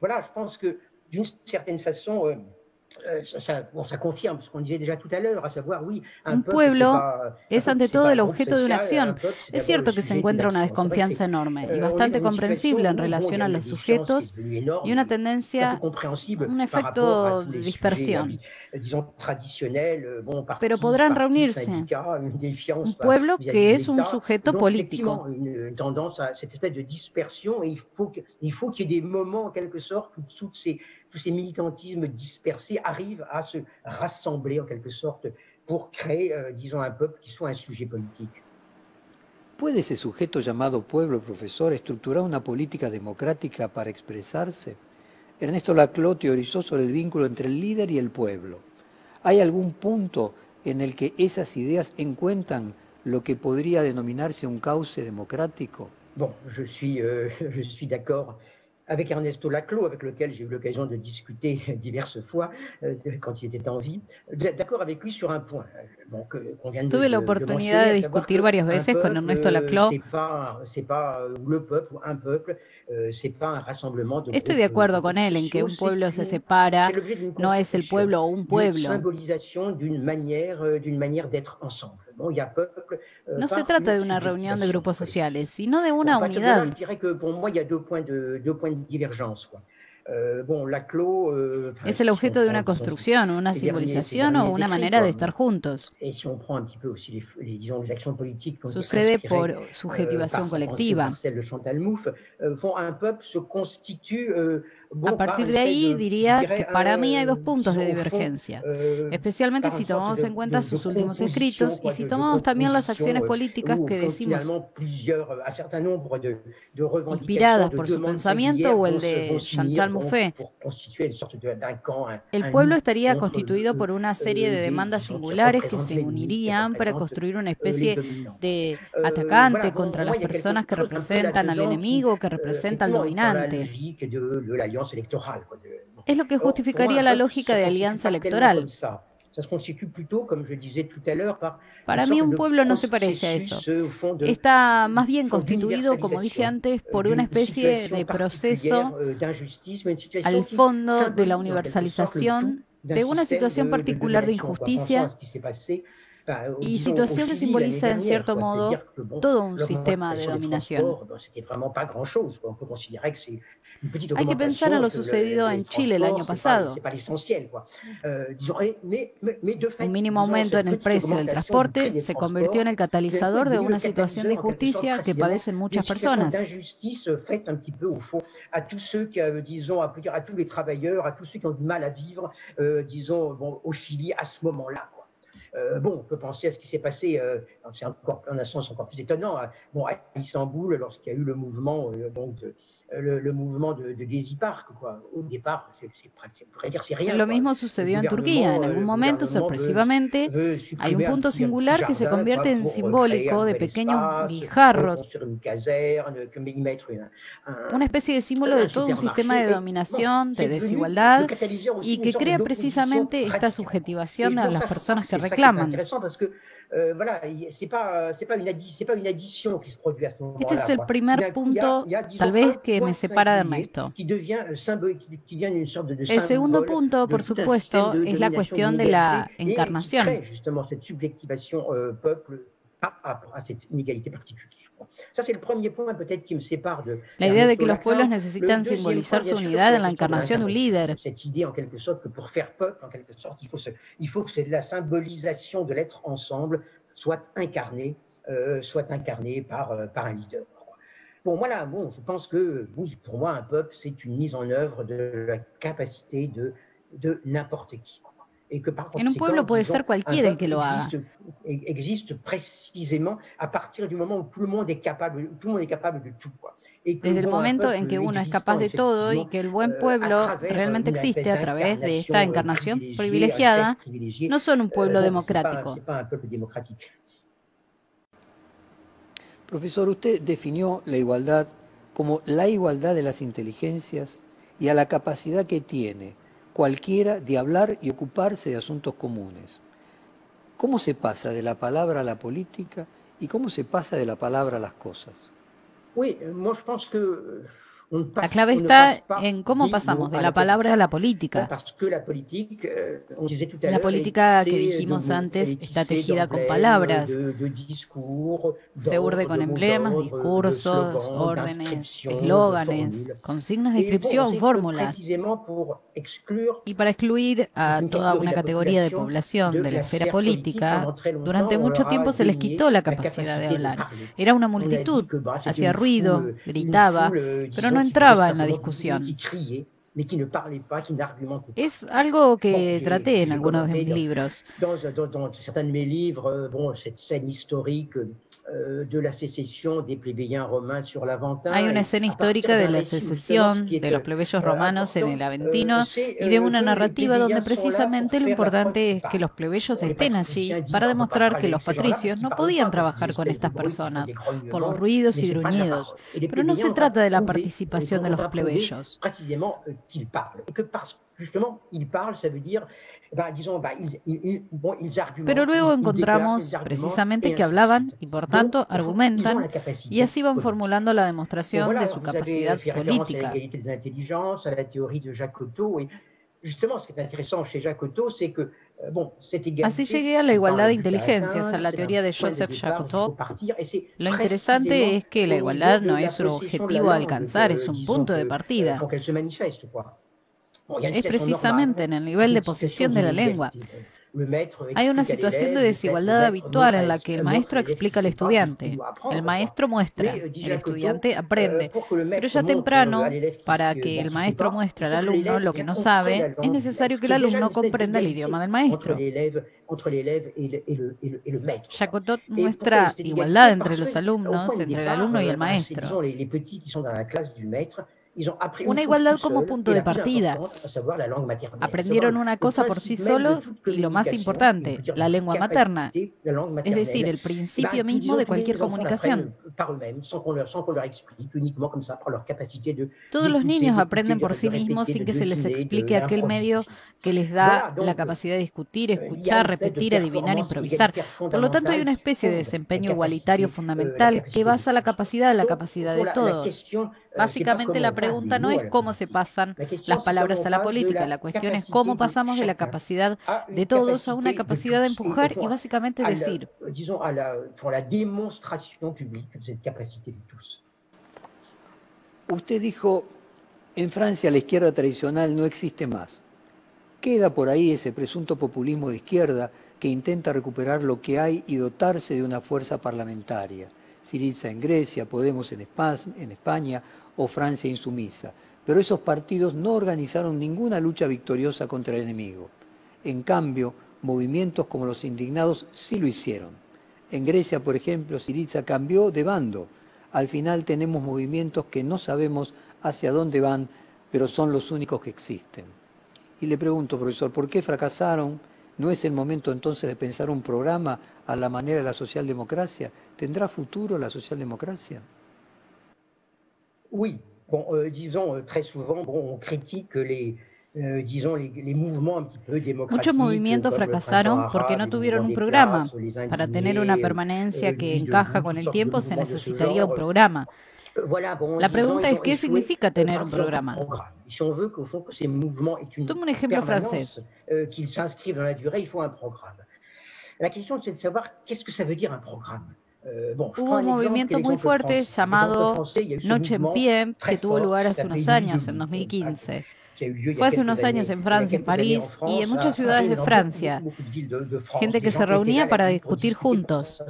Voilà, je pense que d'une certaine façon, euh, un pueblo es ante todo el objeto de una acción. Es cierto que se encuentra una desconfianza enorme y bastante comprensible en relación a los sujetos y una tendencia, un efecto de dispersión. Pero podrán reunirse un pueblo que es un sujeto político. Tous ces militantismes dispersés arrivent à se rassembler en quelque sorte pour créer, euh, disons, un peuple qui soit un sujet politique. ¿Puede ese sujeto llamado pueblo, profesor, estructurar una política democrática para expresarse? Ernesto Laclau teorizó sobre el vínculo entre el líder y el pueblo. ¿Hay algún punto en el que esas ideas encuentran lo que podría denominarse un cauce democrático? Bon, je suis, euh, je suis d'accord avec Ernesto Laclos, avec lequel j'ai eu l'occasion de discuter diverses fois euh, quand il était en vie, d'accord avec lui sur un point. Bon, que, vient Tuve de, la oportunidad de, de discutir varias veces con Ernesto Laclau. C'est pas, pas le peuple ou un peuple, de Estoy de acuerdo con él en que un pueblo se separa, no es el pueblo o un pueblo. Euh. Euh, no se trata de una reunión de grupos sociales, sino de una unidad. Euh, euh, es el objeto de una construcción, una simbolización o una manera de estar juntos. Sucede por subjetivación colectiva. A partir de ahí diría que para mí hay dos puntos de divergencia, especialmente si tomamos en cuenta sus últimos escritos y si tomamos también las acciones políticas que decimos inspiradas por su pensamiento o el de Chantal Mouffe. El pueblo estaría constituido por una serie de demandas singulares que se unirían para construir una especie de atacante contra las personas que representan al enemigo, que representa al dominante. Es lo que justificaría la lógica de alianza electoral. Para mí un pueblo no se parece a eso. Está más bien constituido, como dije antes, por una especie de proceso euh, al fondo de la universalización de una situación particular de injusticia y situación que simboliza en cierto modo todo un sistema de dominación. Hay que pensar en lo sucedido en Chile el año pasado. Un mínimo aumento en el precio del transporte se convirtió en el catalizador de una situación de injusticia que padecen muchas personas. à tous ceux qui, disons, à, à tous les travailleurs, à tous ceux qui ont du mal à vivre, euh, disons, bon, au Chili à ce moment-là. Euh, bon, on peut penser à ce qui s'est passé, euh, c'est encore, en un sens encore plus étonnant, à, bon, à Istanbul, lorsqu'il y a eu le mouvement euh, donc, de, le, mouvement de, de Gezi Park. Quoi. Au départ, c'est, rien. Lo mismo sucedió en Turquía. En algún momento, sorpresivamente, hay un punto singular que se convierte en simbólico de pequeños guijarros. Una especie de símbolo de todo un sistema de dominación, de desigualdad, y que crea precisamente esta subjetivación a las personas que reclaman. Euh, voilà, c'est pas pas se. Este es el primer punto, tal vez, que me separa de Ernesto. Devient euh, devient une sorte de, el segundo punto, por supuesto, es la cuestión de la encarnación. Qui crée justement cette subjectivation euh, peuple à, à, à cette inégalité particulière. La idea de que los pueblos necesitan simbolizar su unidad en la encarnación de un líder. Cette idée, en quelque sorte, que pour faire peuple, en quelque sorte, il faut, se, il faut que la symbolisation de l'être ensemble soit incarnée, euh, soit incarnée par, euh, par un leader. Bon, voilà, bon, je pense que, oui, pour moi, un peuple, c'est une mise en œuvre de la capacité de, de n'importe qui. En un pueblo puede ser cualquiera el que lo haga. Existe précisément à partir du moment où tout le monde est capable, tout le monde est capable de. Quoi. desde el momento en que uno es capaz de todo y que el buen pueblo realmente existe a través de esta encarnación privilegiada, no son un pueblo democrático. Profesor, usted definió la igualdad como la igualdad de las inteligencias y a la capacidad que tiene cualquiera de hablar y ocuparse de asuntos comunes. ¿Cómo se pasa de la palabra a la política y cómo se pasa de la palabra a las cosas? La clave está en cómo pasamos de la palabra a la política. La política que dijimos antes está tejida con palabras, se urde con emblemas, discursos, órdenes, eslóganes, consignas de inscripción, fórmulas. Y para excluir a toda una categoría de población de la esfera política, durante mucho tiempo se les quitó la capacidad de hablar. Era una multitud, hacía ruido, gritaba, pero no entraba en la discusión. Es algo que traté en algunos de mis libros. Euh, Hay una escena histórica de la secesión de los plebeyos euh, romanos en el Aventino euh, y de una narrativa donde precisamente lo importante es que los plebeyos estén allí para demostrar que los patricios no podían trabajar con estas personas por los ruidos y gruñidos. Pero no se trata de la participación de los plebeyos. Pero luego encontramos precisamente que hablaban y por tanto argumentan y así van formulando la demostración de su capacidad política. Así llegué a la igualdad de inteligencias, a la teoría de Joseph Jacotot. Lo interesante es que la igualdad no es un objetivo a alcanzar, es un punto de partida es precisamente en el nivel de posesión de la lengua. Hay una situación de desigualdad habitual en la que el maestro explica al estudiante, el maestro muestra, el estudiante aprende, pero ya temprano, para que el maestro muestre al alumno lo que no sabe, es necesario que el alumno comprenda el idioma del maestro. Jacotot muestra igualdad entre los alumnos, entre el alumno y el maestro. Una igualdad como punto de partida. Aprendieron una cosa por sí solos y lo más importante, la lengua materna, es decir, el principio mismo de cualquier comunicación. Todos los niños aprenden por sí mismos sin que se les explique aquel medio que les da la capacidad de discutir, escuchar, repetir, adivinar, improvisar. Por lo tanto, hay una especie de desempeño igualitario fundamental que basa la capacidad en la capacidad de todos. Básicamente la pregunta no es cómo se pasan las palabras a la política, la cuestión es cómo pasamos de la capacidad de todos a una capacidad de empujar y básicamente decir. Usted dijo, en Francia la izquierda tradicional no existe más. Queda por ahí ese presunto populismo de izquierda que intenta recuperar lo que hay y dotarse de una fuerza parlamentaria. Siriza en Grecia, Podemos en España o Francia insumisa, pero esos partidos no organizaron ninguna lucha victoriosa contra el enemigo. En cambio, movimientos como los indignados sí lo hicieron. En Grecia, por ejemplo, Siriza cambió de bando. Al final tenemos movimientos que no sabemos hacia dónde van, pero son los únicos que existen. Y le pregunto, profesor, ¿por qué fracasaron? ¿No es el momento entonces de pensar un programa a la manera de la socialdemocracia? ¿Tendrá futuro la socialdemocracia? Oui, bon, euh, disons, euh, très souvent, bon, on critique les, euh, disons, les, les mouvements un petit peu démocratiques. Muchos movimientos fracasaron porque no tuvieron un programa. Para tener una permanencia que encaja con el tiempo se necesitaría un programa. La pregunta es, ¿qué significa tener un programa? Tome un ejemplo francés. La question, c'est de savoir qu'est-ce que ça veut dire un programme. Eh, Hubo un movimiento muy fuerte llamado Noche en Pie que tuvo lugar hace unos años, en 2015. Fue hace unos años en Francia, en París y en muchas ciudades de Francia. Gente que se reunía para discutir juntos.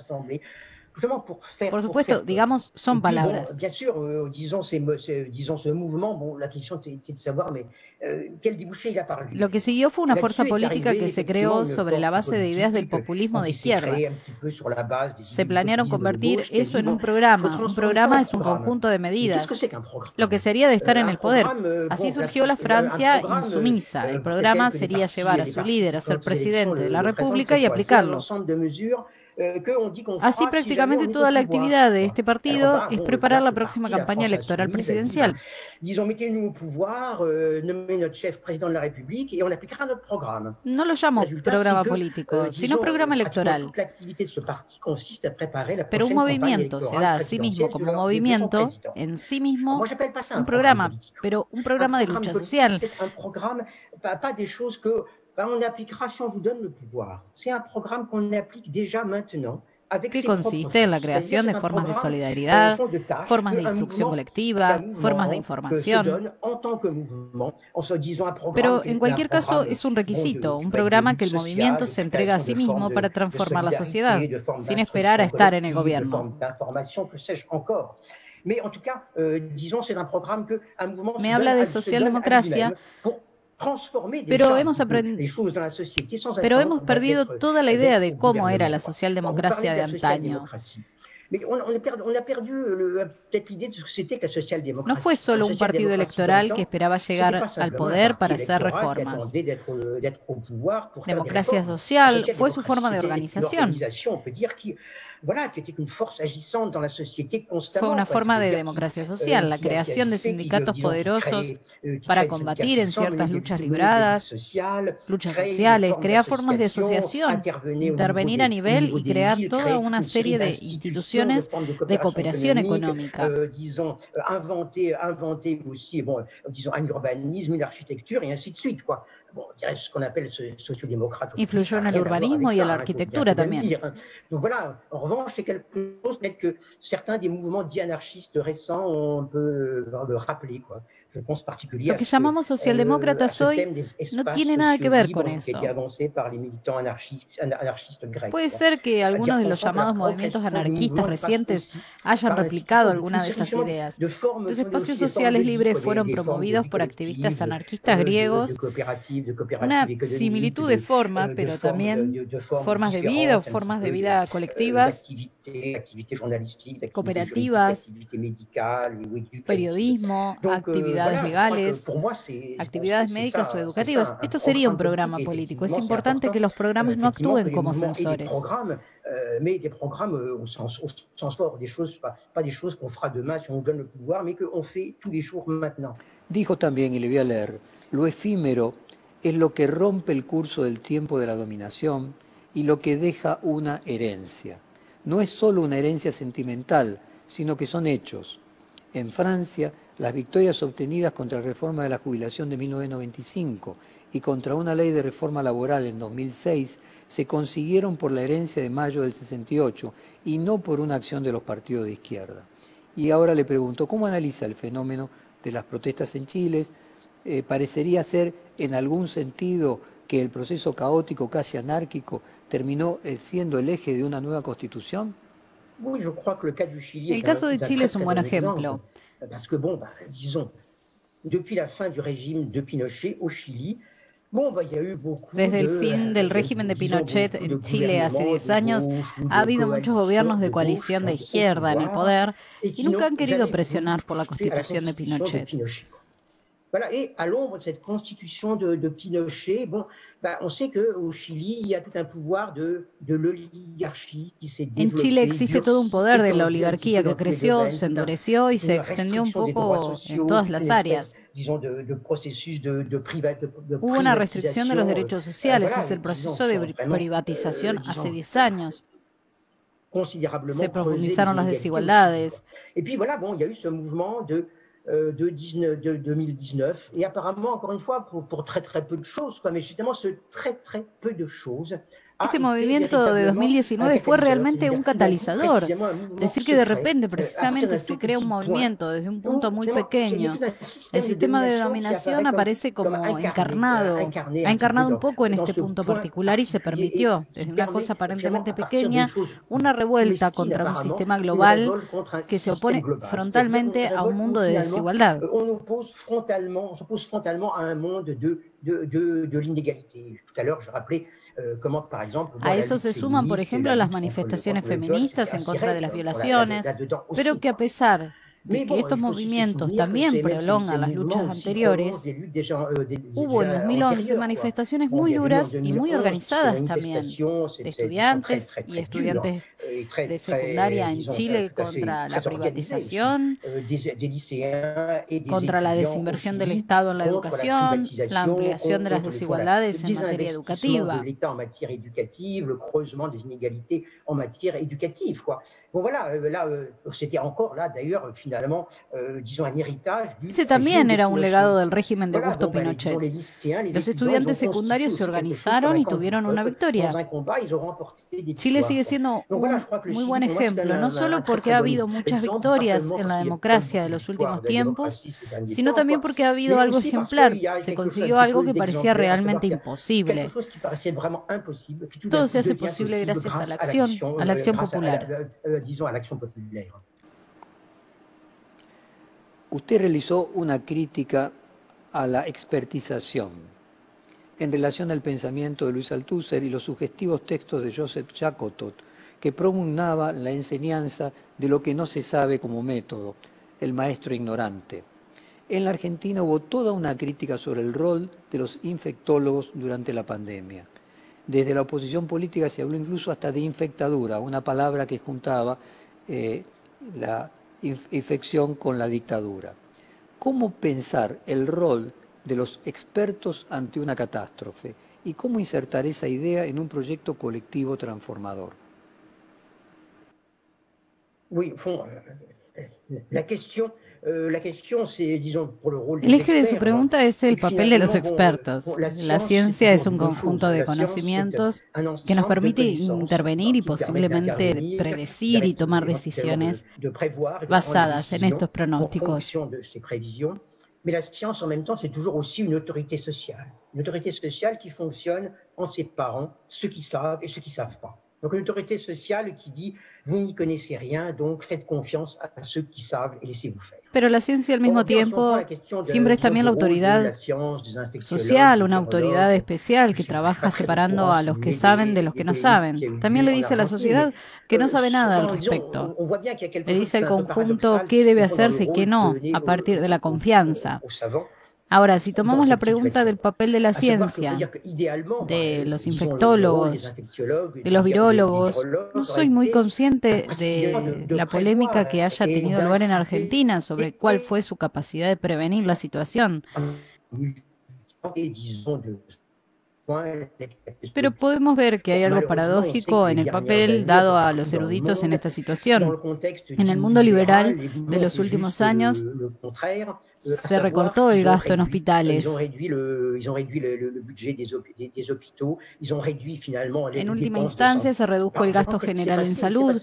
Por supuesto, digamos, son palabras. bien sûr, euh, disons, ce mouvement, bon, la question c'est de savoir, mais euh, quel débouché il a par Lo que siguió fue una fuerza política que se creó sobre la base de ideas del populismo de izquierda. Se planearon convertir eso en un programa. Un programa es un conjunto de medidas. Lo que sería de estar en el poder. Euh, Así surgió la Francia insumisa. El programa sería llevar a su líder a ser presidente de la República y aplicarlo. Eh, Así prácticamente toda la actividad de este partido es preparar la próxima campaña electoral presidencial. No lo llamo programa político, euh, sino programa electoral. Pero un movimiento se da a sí mismo como movimiento, en sí mismo, un programa, pero un programa de lucha social. On appliquera si on vous donne le pouvoir. C'est un programme qu'on applique déjà maintenant. que consiste en la creación de formas de solidaridad, formas de instrucción colectiva, formas de información. Pero en cualquier caso es un requisito, un programa que el movimiento se entrega a sí mismo para transformar la sociedad, sin esperar a estar en el gobierno. Me habla de socialdemocracia pero hemos, pero hemos perdido toda la idea de cómo era la socialdemocracia de antaño. No fue solo un partido electoral que esperaba llegar al poder para hacer reformas. Democracia social fue su forma de organización. Fue una forma de democracia social, euh, la creación de sindicatos poderosos euh, para combatir en ciertas luchas libradas, luchas sociales, crear formas de asociación, intervenir a nivel y crear toda una serie de instituciones de cooperación económica. Euh, un urbanisme, une architecture, et ainsi de suite. Quoi. Influyó en el urbanismo y en la arquitectura también. Donc voilà, en revanche, c'est quelque chose que certains des mouvements dits anarchistes récents, on peut le rappeler. Quoi. Lo que llamamos socialdemócratas hoy no tiene nada que ver con eso. Puede ser que algunos de los llamados movimientos anarquistas recientes hayan replicado algunas de esas ideas. Los espacios sociales libres fueron promovidos por activistas anarquistas griegos, una similitud de forma, euh, pero también formas de vida o formas de vida euh, colectivas, cooperativas, periodismo, actividades actividades legales, actividades médicas o educativas. Esto sería un programa político. Es importante que los programas no actúen como censores. mais des programmes au sens, au sens fort, des choses, pas, pas des choses qu'on fera demain si on nous donne le pouvoir, mais qu'on fait tous les jours maintenant. Dijo también, y le voy a leer, lo efímero es lo que rompe el curso del tiempo de la dominación y lo que deja una herencia. No es solo una herencia sentimental, sino que son hechos. En Francia, las victorias obtenidas contra la reforma de la jubilación de 1995 y contra una ley de reforma laboral en 2006 se consiguieron por la herencia de mayo del 68 y no por una acción de los partidos de izquierda. Y ahora le pregunto, ¿cómo analiza el fenómeno de las protestas en Chile? Eh, ¿Parecería ser en algún sentido que el proceso caótico, casi anárquico, terminó eh, siendo el eje de una nueva constitución? El caso de Chile es un buen ejemplo. Parce que, bon, bah, disons, depuis la fin du régime de Pinochet au Chili, Desde el fin del régimen de Pinochet en Chile hace 10 años, ha habido muchos gobiernos de coalición de izquierda en el poder y nunca han querido presionar por la constitución de Pinochet. Voilà, et à l'ombre de cette constitution de, de Pinochet, bon, bah, on sait qu'au Chili, il y a tout un pouvoir de, de l'oligarchie qui s'est En Chile existe todo un poder de la oligarquía que creció, se endureció y se extendió un poco en todas las áreas. Hubo una restricción de los derechos sociales, es el proceso de privatización hace 10 años. Se profundizaron las desigualdades. Et puis voilà, bon, il y a eu ce mouvement de euh, de, 19, de, 2019. Et apparemment, encore une fois, pour, pour, très très peu de choses, quoi, mais justement, ce très très peu de choses Este movimiento de 2019 fue realmente un catalizador. Decir que de repente, precisamente, se crea un movimiento desde un punto muy pequeño. El sistema de dominación aparece como encarnado, ha encarnado un poco en este punto particular y se permitió, desde una cosa aparentemente pequeña, una revuelta contra un sistema global que se opone frontalmente a un mundo de desigualdad. A eso se suman, por ejemplo, las manifestaciones feministas en contra de las violaciones, pero que a pesar de que estos movimientos también prolongan las luchas anteriores, hubo en 2011 manifestaciones muy duras y muy organizadas también de estudiantes y estudiantes de secundaria en Chile contra la privatización, contra la desinversión del Estado en la educación, la ampliación de las desigualdades en materia educativa. Bon voilà, euh, là, euh, c'était encore là d'ailleurs finalement, euh, disons, un héritage. Ese también era un legado del régimen de Augusto Pinochet. Los estudiantes secundarios se organizaron y tuvieron una victoria. Chile sigue siendo un muy buen ejemplo, no solo porque ha habido muchas victorias en la democracia de los últimos tiempos, sino también porque ha habido algo ejemplar. Se consiguió algo que parecía realmente imposible. Todo se hace posible gracias a la acción, a la acción popular Usted realizó una crítica a la expertización en relación al pensamiento de Luis Althusser y los sugestivos textos de Joseph Chacotot, que promugnaba la enseñanza de lo que no se sabe como método, el maestro ignorante. En la Argentina hubo toda una crítica sobre el rol de los infectólogos durante la pandemia. Desde la oposición política se habló incluso hasta de infectadura, una palabra que juntaba eh, la infección con la dictadura. ¿Cómo pensar el rol de los expertos ante una catástrofe y cómo insertar esa idea en un proyecto colectivo transformador? La cuestión Euh, el eje de su pregunta es el papel de los expertos. La ciencia es un conjunto de conocimientos que nos permite intervenir y posiblemente predecir y tomar decisiones basadas en estos pronósticos. Mais la science, en même temps, c'est toujours aussi une autorité sociale. Une autorité sociale qui fonctionne en séparant ceux qui savent et ceux qui ne savent pas. Donc une autorité sociale qui dit, vous n'y connaissez rien, donc faites confiance à ceux qui savent et laissez-vous faire. Pero la ciencia al mismo tiempo siempre es también la autoridad social, una autoridad especial que trabaja separando a los que saben de los que no saben. También le dice a la sociedad que no sabe nada al respecto. Le dice al conjunto qué debe hacerse y qué no, a partir de la confianza. Ahora, si tomamos la pregunta del papel de la ciencia, de los infectólogos, de los virólogos, no soy muy consciente de la polémica que haya tenido lugar en Argentina sobre cuál fue su capacidad de prevenir la situación. Pero podemos ver que hay algo paradójico en el papel dado a los eruditos en esta situación. En el mundo liberal de los últimos años se recortó el gasto en hospitales. En última instancia se redujo el gasto general en salud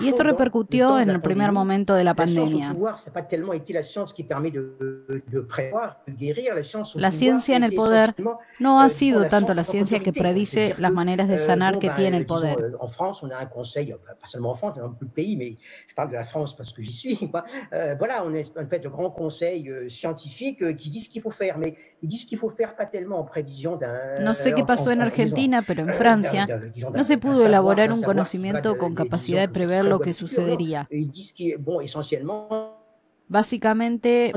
y esto repercutió en el primer momento de la pandemia. La ciencia en el poder no ha sido tanto la ciencia que predice las maneras de sanar que tiene el poder. En France, on a un conseil, pas seulement en France, dans beaucoup de pays, mais je parle de la France parce que j'y suis. Euh, voilà, on est en fait de grands conseils euh, scientifiques euh, qui disent ce qu'il faut faire, mais ils disent qu'il faut faire pas tellement en prévision d'un. No sé qué pasó en Argentina, pero en Francia no se pudo elaborar un conocimiento con capacidad de prever lo que sucedería. Básicamente,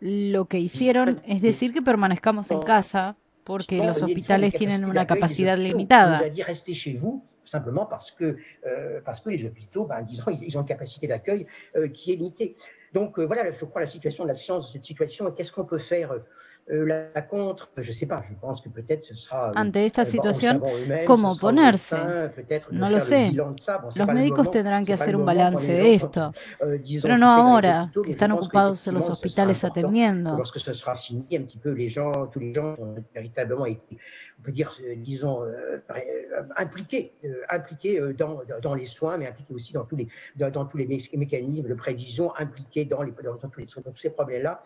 lo que hicieron es decir que permanezcamos en casa porque los hospitales tienen una capacidad limitada. simplement parce que, euh, parce que les hôpitaux, ben, disons, ils, ils ont une capacité d'accueil euh, qui est limitée. Donc euh, voilà, je crois, la situation de la science, cette situation, qu'est-ce qu'on peut faire Euh, la contre, je sais pas, je pense que peut-être ce sera. Euh, Ante esta situación, ¿cómo oponerse? No lo sé. Los médicos tendrán que hacer un balance de esto, euh, pero no ahora, que están ocupados en los hospitales atendiendo. On peut dire, euh, disons, euh, euh, impliqués, impliqués dans, dans, les soins, mais impliqués aussi dans tous les, dans, dans tous les mécanismes de prévision, impliqués dans, les, dans, tous, les, tous ces problèmes-là.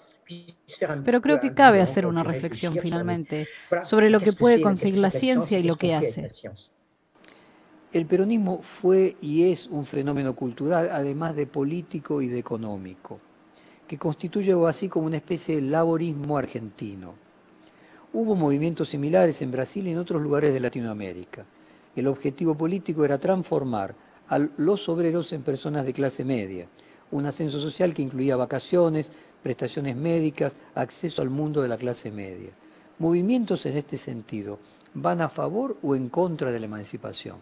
Pero creo que cabe hacer una reflexión finalmente sobre lo que puede conseguir la ciencia y lo que hace. El peronismo fue y es un fenómeno cultural, además de político y de económico, que constituye así como una especie de laborismo argentino Hubo movimientos similares en Brasil y en otros lugares de Latinoamérica. El objetivo político era transformar a los obreros en personas de clase media, un ascenso social que incluía vacaciones, prestaciones médicas, acceso al mundo de la clase media. Movimientos en este sentido, ¿van a favor o en contra de la emancipación?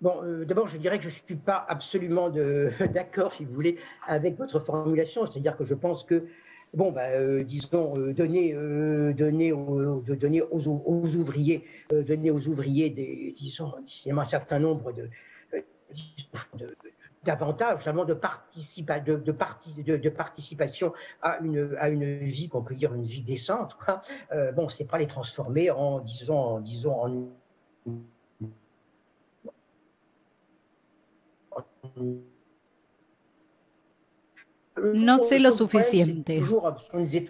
Bon, euh, d'abord, je dirais que je ne suis pas absolument d'accord, si vous voulez, avec votre formulation. C'est-à-dire que je pense que bon, bah, euh, disons, euh, donner, euh, donner, aux, ouvriers, donner aux ouvriers des, disons, un certain nombre de, d'avantages, de, de, participa, de, de, de, participation à une, à une vie qu'on peut dire une vie décente. Quoi. bon, c'est pas les transformer en, disons, en, disons, en No sé lo suficiente.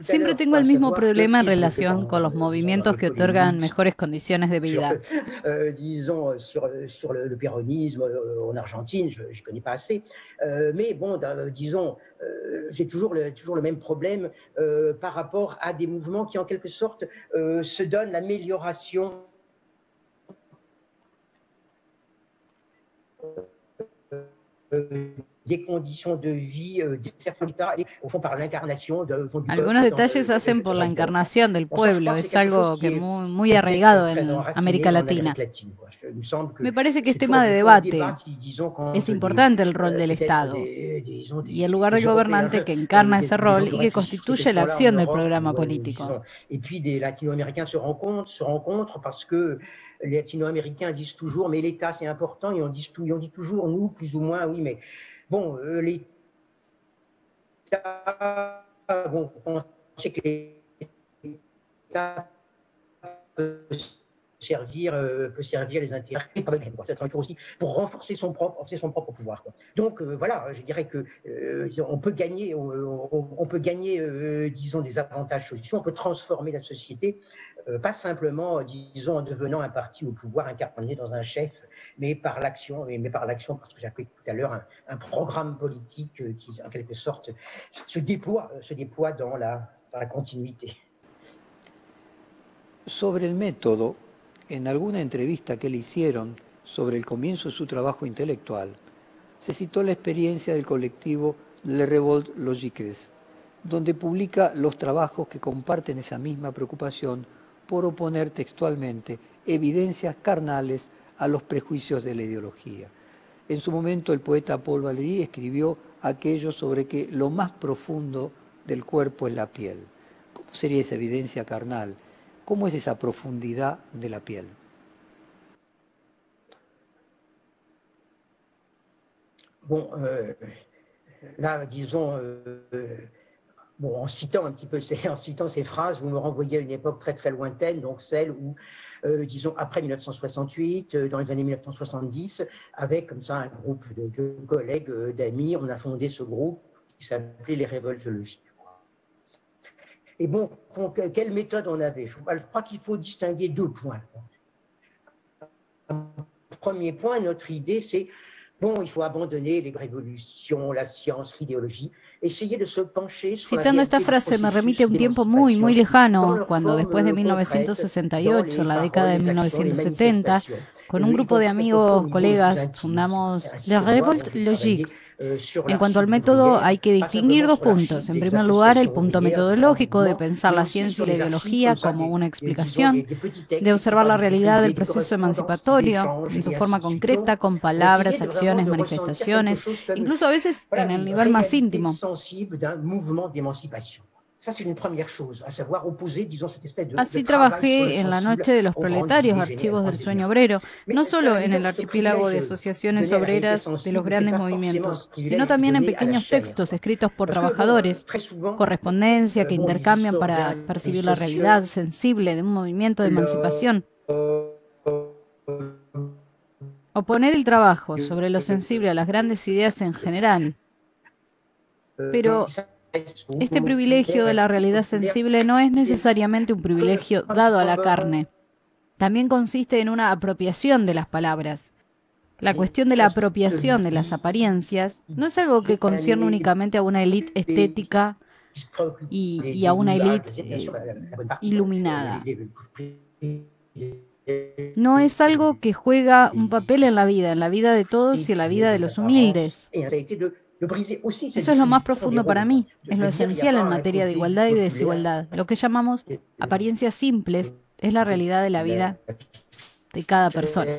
Siempre tengo el mismo problema en relación con los movimientos que otorgan mejores condiciones de vida. Euh, disons, sur, sur le, le péronisme euh, en Argentine, je ne connais pas assez. Euh, mais bon, disons, j'ai toujours le, toujours le même problème par rapport à des mouvements qui, en quelque sorte, se donnent l'amélioration euh, de certains États et au fond par l'incarnation de Algunos detalles hacen por la encarnación del pueblo, es algo que muy, muy arraigado en América Latina. Me parece que es tema de debate. Es importante el rol del Estado y el lugar del gobernante que encarna ese rol y que constituye la acción del programa político. Et puis des latino-américains se rencontrent, se rencontrent parce que les latino-américains disent toujours mais l'État c'est important et on dit, on dit toujours nous plus ou moins oui mais Bon, euh, l'État, bon, on sait que l'État peut servir, euh, peut servir les intérêts aussi pour renforcer son propre, son propre pouvoir. Donc euh, voilà, je dirais que on peut gagner, on, peut gagner, disons, des avantages sociaux, on peut transformer la société, pas simplement, disons, en devenant un parti au pouvoir incarné dans un chef mais par l'action, mais par l'action, parce que appelé tout à l'heure un, un, programme politique euh, qui, en quelque sorte, se déploie, se déploie dans la, dans la continuité. Sobre el método, en alguna entrevista que le hicieron sobre el comienzo de su trabajo intelectual, se citó la experiencia del colectivo Le Revolt Logiques, donde publica los trabajos que comparten esa misma preocupación por oponer textualmente evidencias carnales a los prejuicios de la ideología. En su momento el poeta Paul Valéry escribió aquello sobre que lo más profundo del cuerpo es la piel. ¿Cómo sería esa evidencia carnal? ¿Cómo es esa profundidad de la piel? Bon, euh, là, disons, euh, bon, en citant un petit peu en citant ces phrases, vous me renvoyez à une époque très très lointaine, donc celle où disons après 1968, euh, dans les années 1970, avec comme ça un groupe de, collègues, euh, d'amis, on a fondé ce groupe qui s'appelait les révoltes logiques. Et bon, quelle méthode on avait? Je, crois qu'il faut distinguer deux points. Premier point, notre idée, c'est bon, il faut abandonner les révolutions, la science, l'idéologie, Citando esta frase me remite a un tiempo muy, muy lejano, cuando después de 1968, en la década de 1970, con un grupo de amigos, colegas, fundamos La Revolt Logique. En cuanto al método, hay que distinguir dos puntos. En primer lugar, el punto metodológico de pensar la ciencia y la ideología como una explicación, de observar la realidad del proceso emancipatorio en su forma concreta, con palabras, acciones, manifestaciones, incluso a veces en el nivel más íntimo. Así trabajé en la noche de los proletarios, archivos del sueño obrero, no solo en el archipiélago de asociaciones obreras de los grandes movimientos, sino también en pequeños textos escritos por trabajadores, correspondencia que intercambian para percibir la realidad sensible de un movimiento de emancipación. Oponer el trabajo sobre lo sensible a las grandes ideas en general. Pero este privilegio de la realidad sensible no es necesariamente un privilegio dado a la carne. También consiste en una apropiación de las palabras. La cuestión de la apropiación de las apariencias no es algo que concierne únicamente a una élite estética y, a una élite eh, iluminada. No es algo que juega un papel en la vida, en la vida de todos y en la vida de los humildes. Eso es lo más profundo para mí, es lo esencial en materia de igualdad y de desigualdad. Lo que llamamos apariencias simples es la realidad de la vida de cada persona.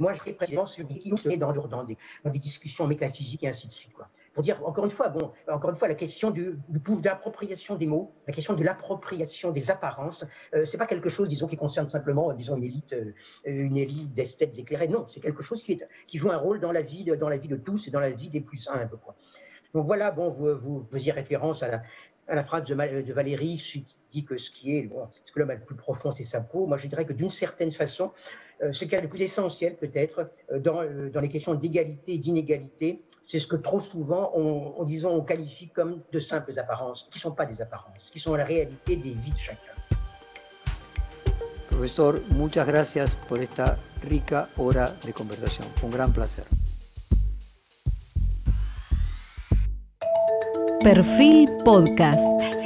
moi, je précisément celui qui est dans, dans, des, dans des discussions métaphysiques et ainsi de suite. Quoi pour dire, encore une fois, bon, encore une fois, la question du, de l'appropriation des mots, la question de l'appropriation des apparences, euh, c'est pas quelque chose, disons, qui concerne simplement, disons, une élite, euh, une élite d'esthètes éclairés. Non, c'est quelque chose qui, joue un rôle dans la vie, de, dans la vie de tous et dans la vie des plus humbles. Quoi. Donc voilà, bon, vous, vous faisiez référence à la, phrase de, de Valérie qui dit que ce qui est, bon, ce que l'homme a le plus profond, c'est sa peau. Moi, je dirais que d'une certaine façon, euh, ce qui est le plus essentiel peut-être euh, euh, dans les questions d'égalité et d'inégalité, c'est ce que trop souvent, on, on, disons, on qualifie comme de simples apparences, qui ne sont pas des apparences, qui sont la réalité des vies de chacun. Profesor, muchas gracias por esta rica hora de conversación. Fue un gran placer. Perfil Podcast.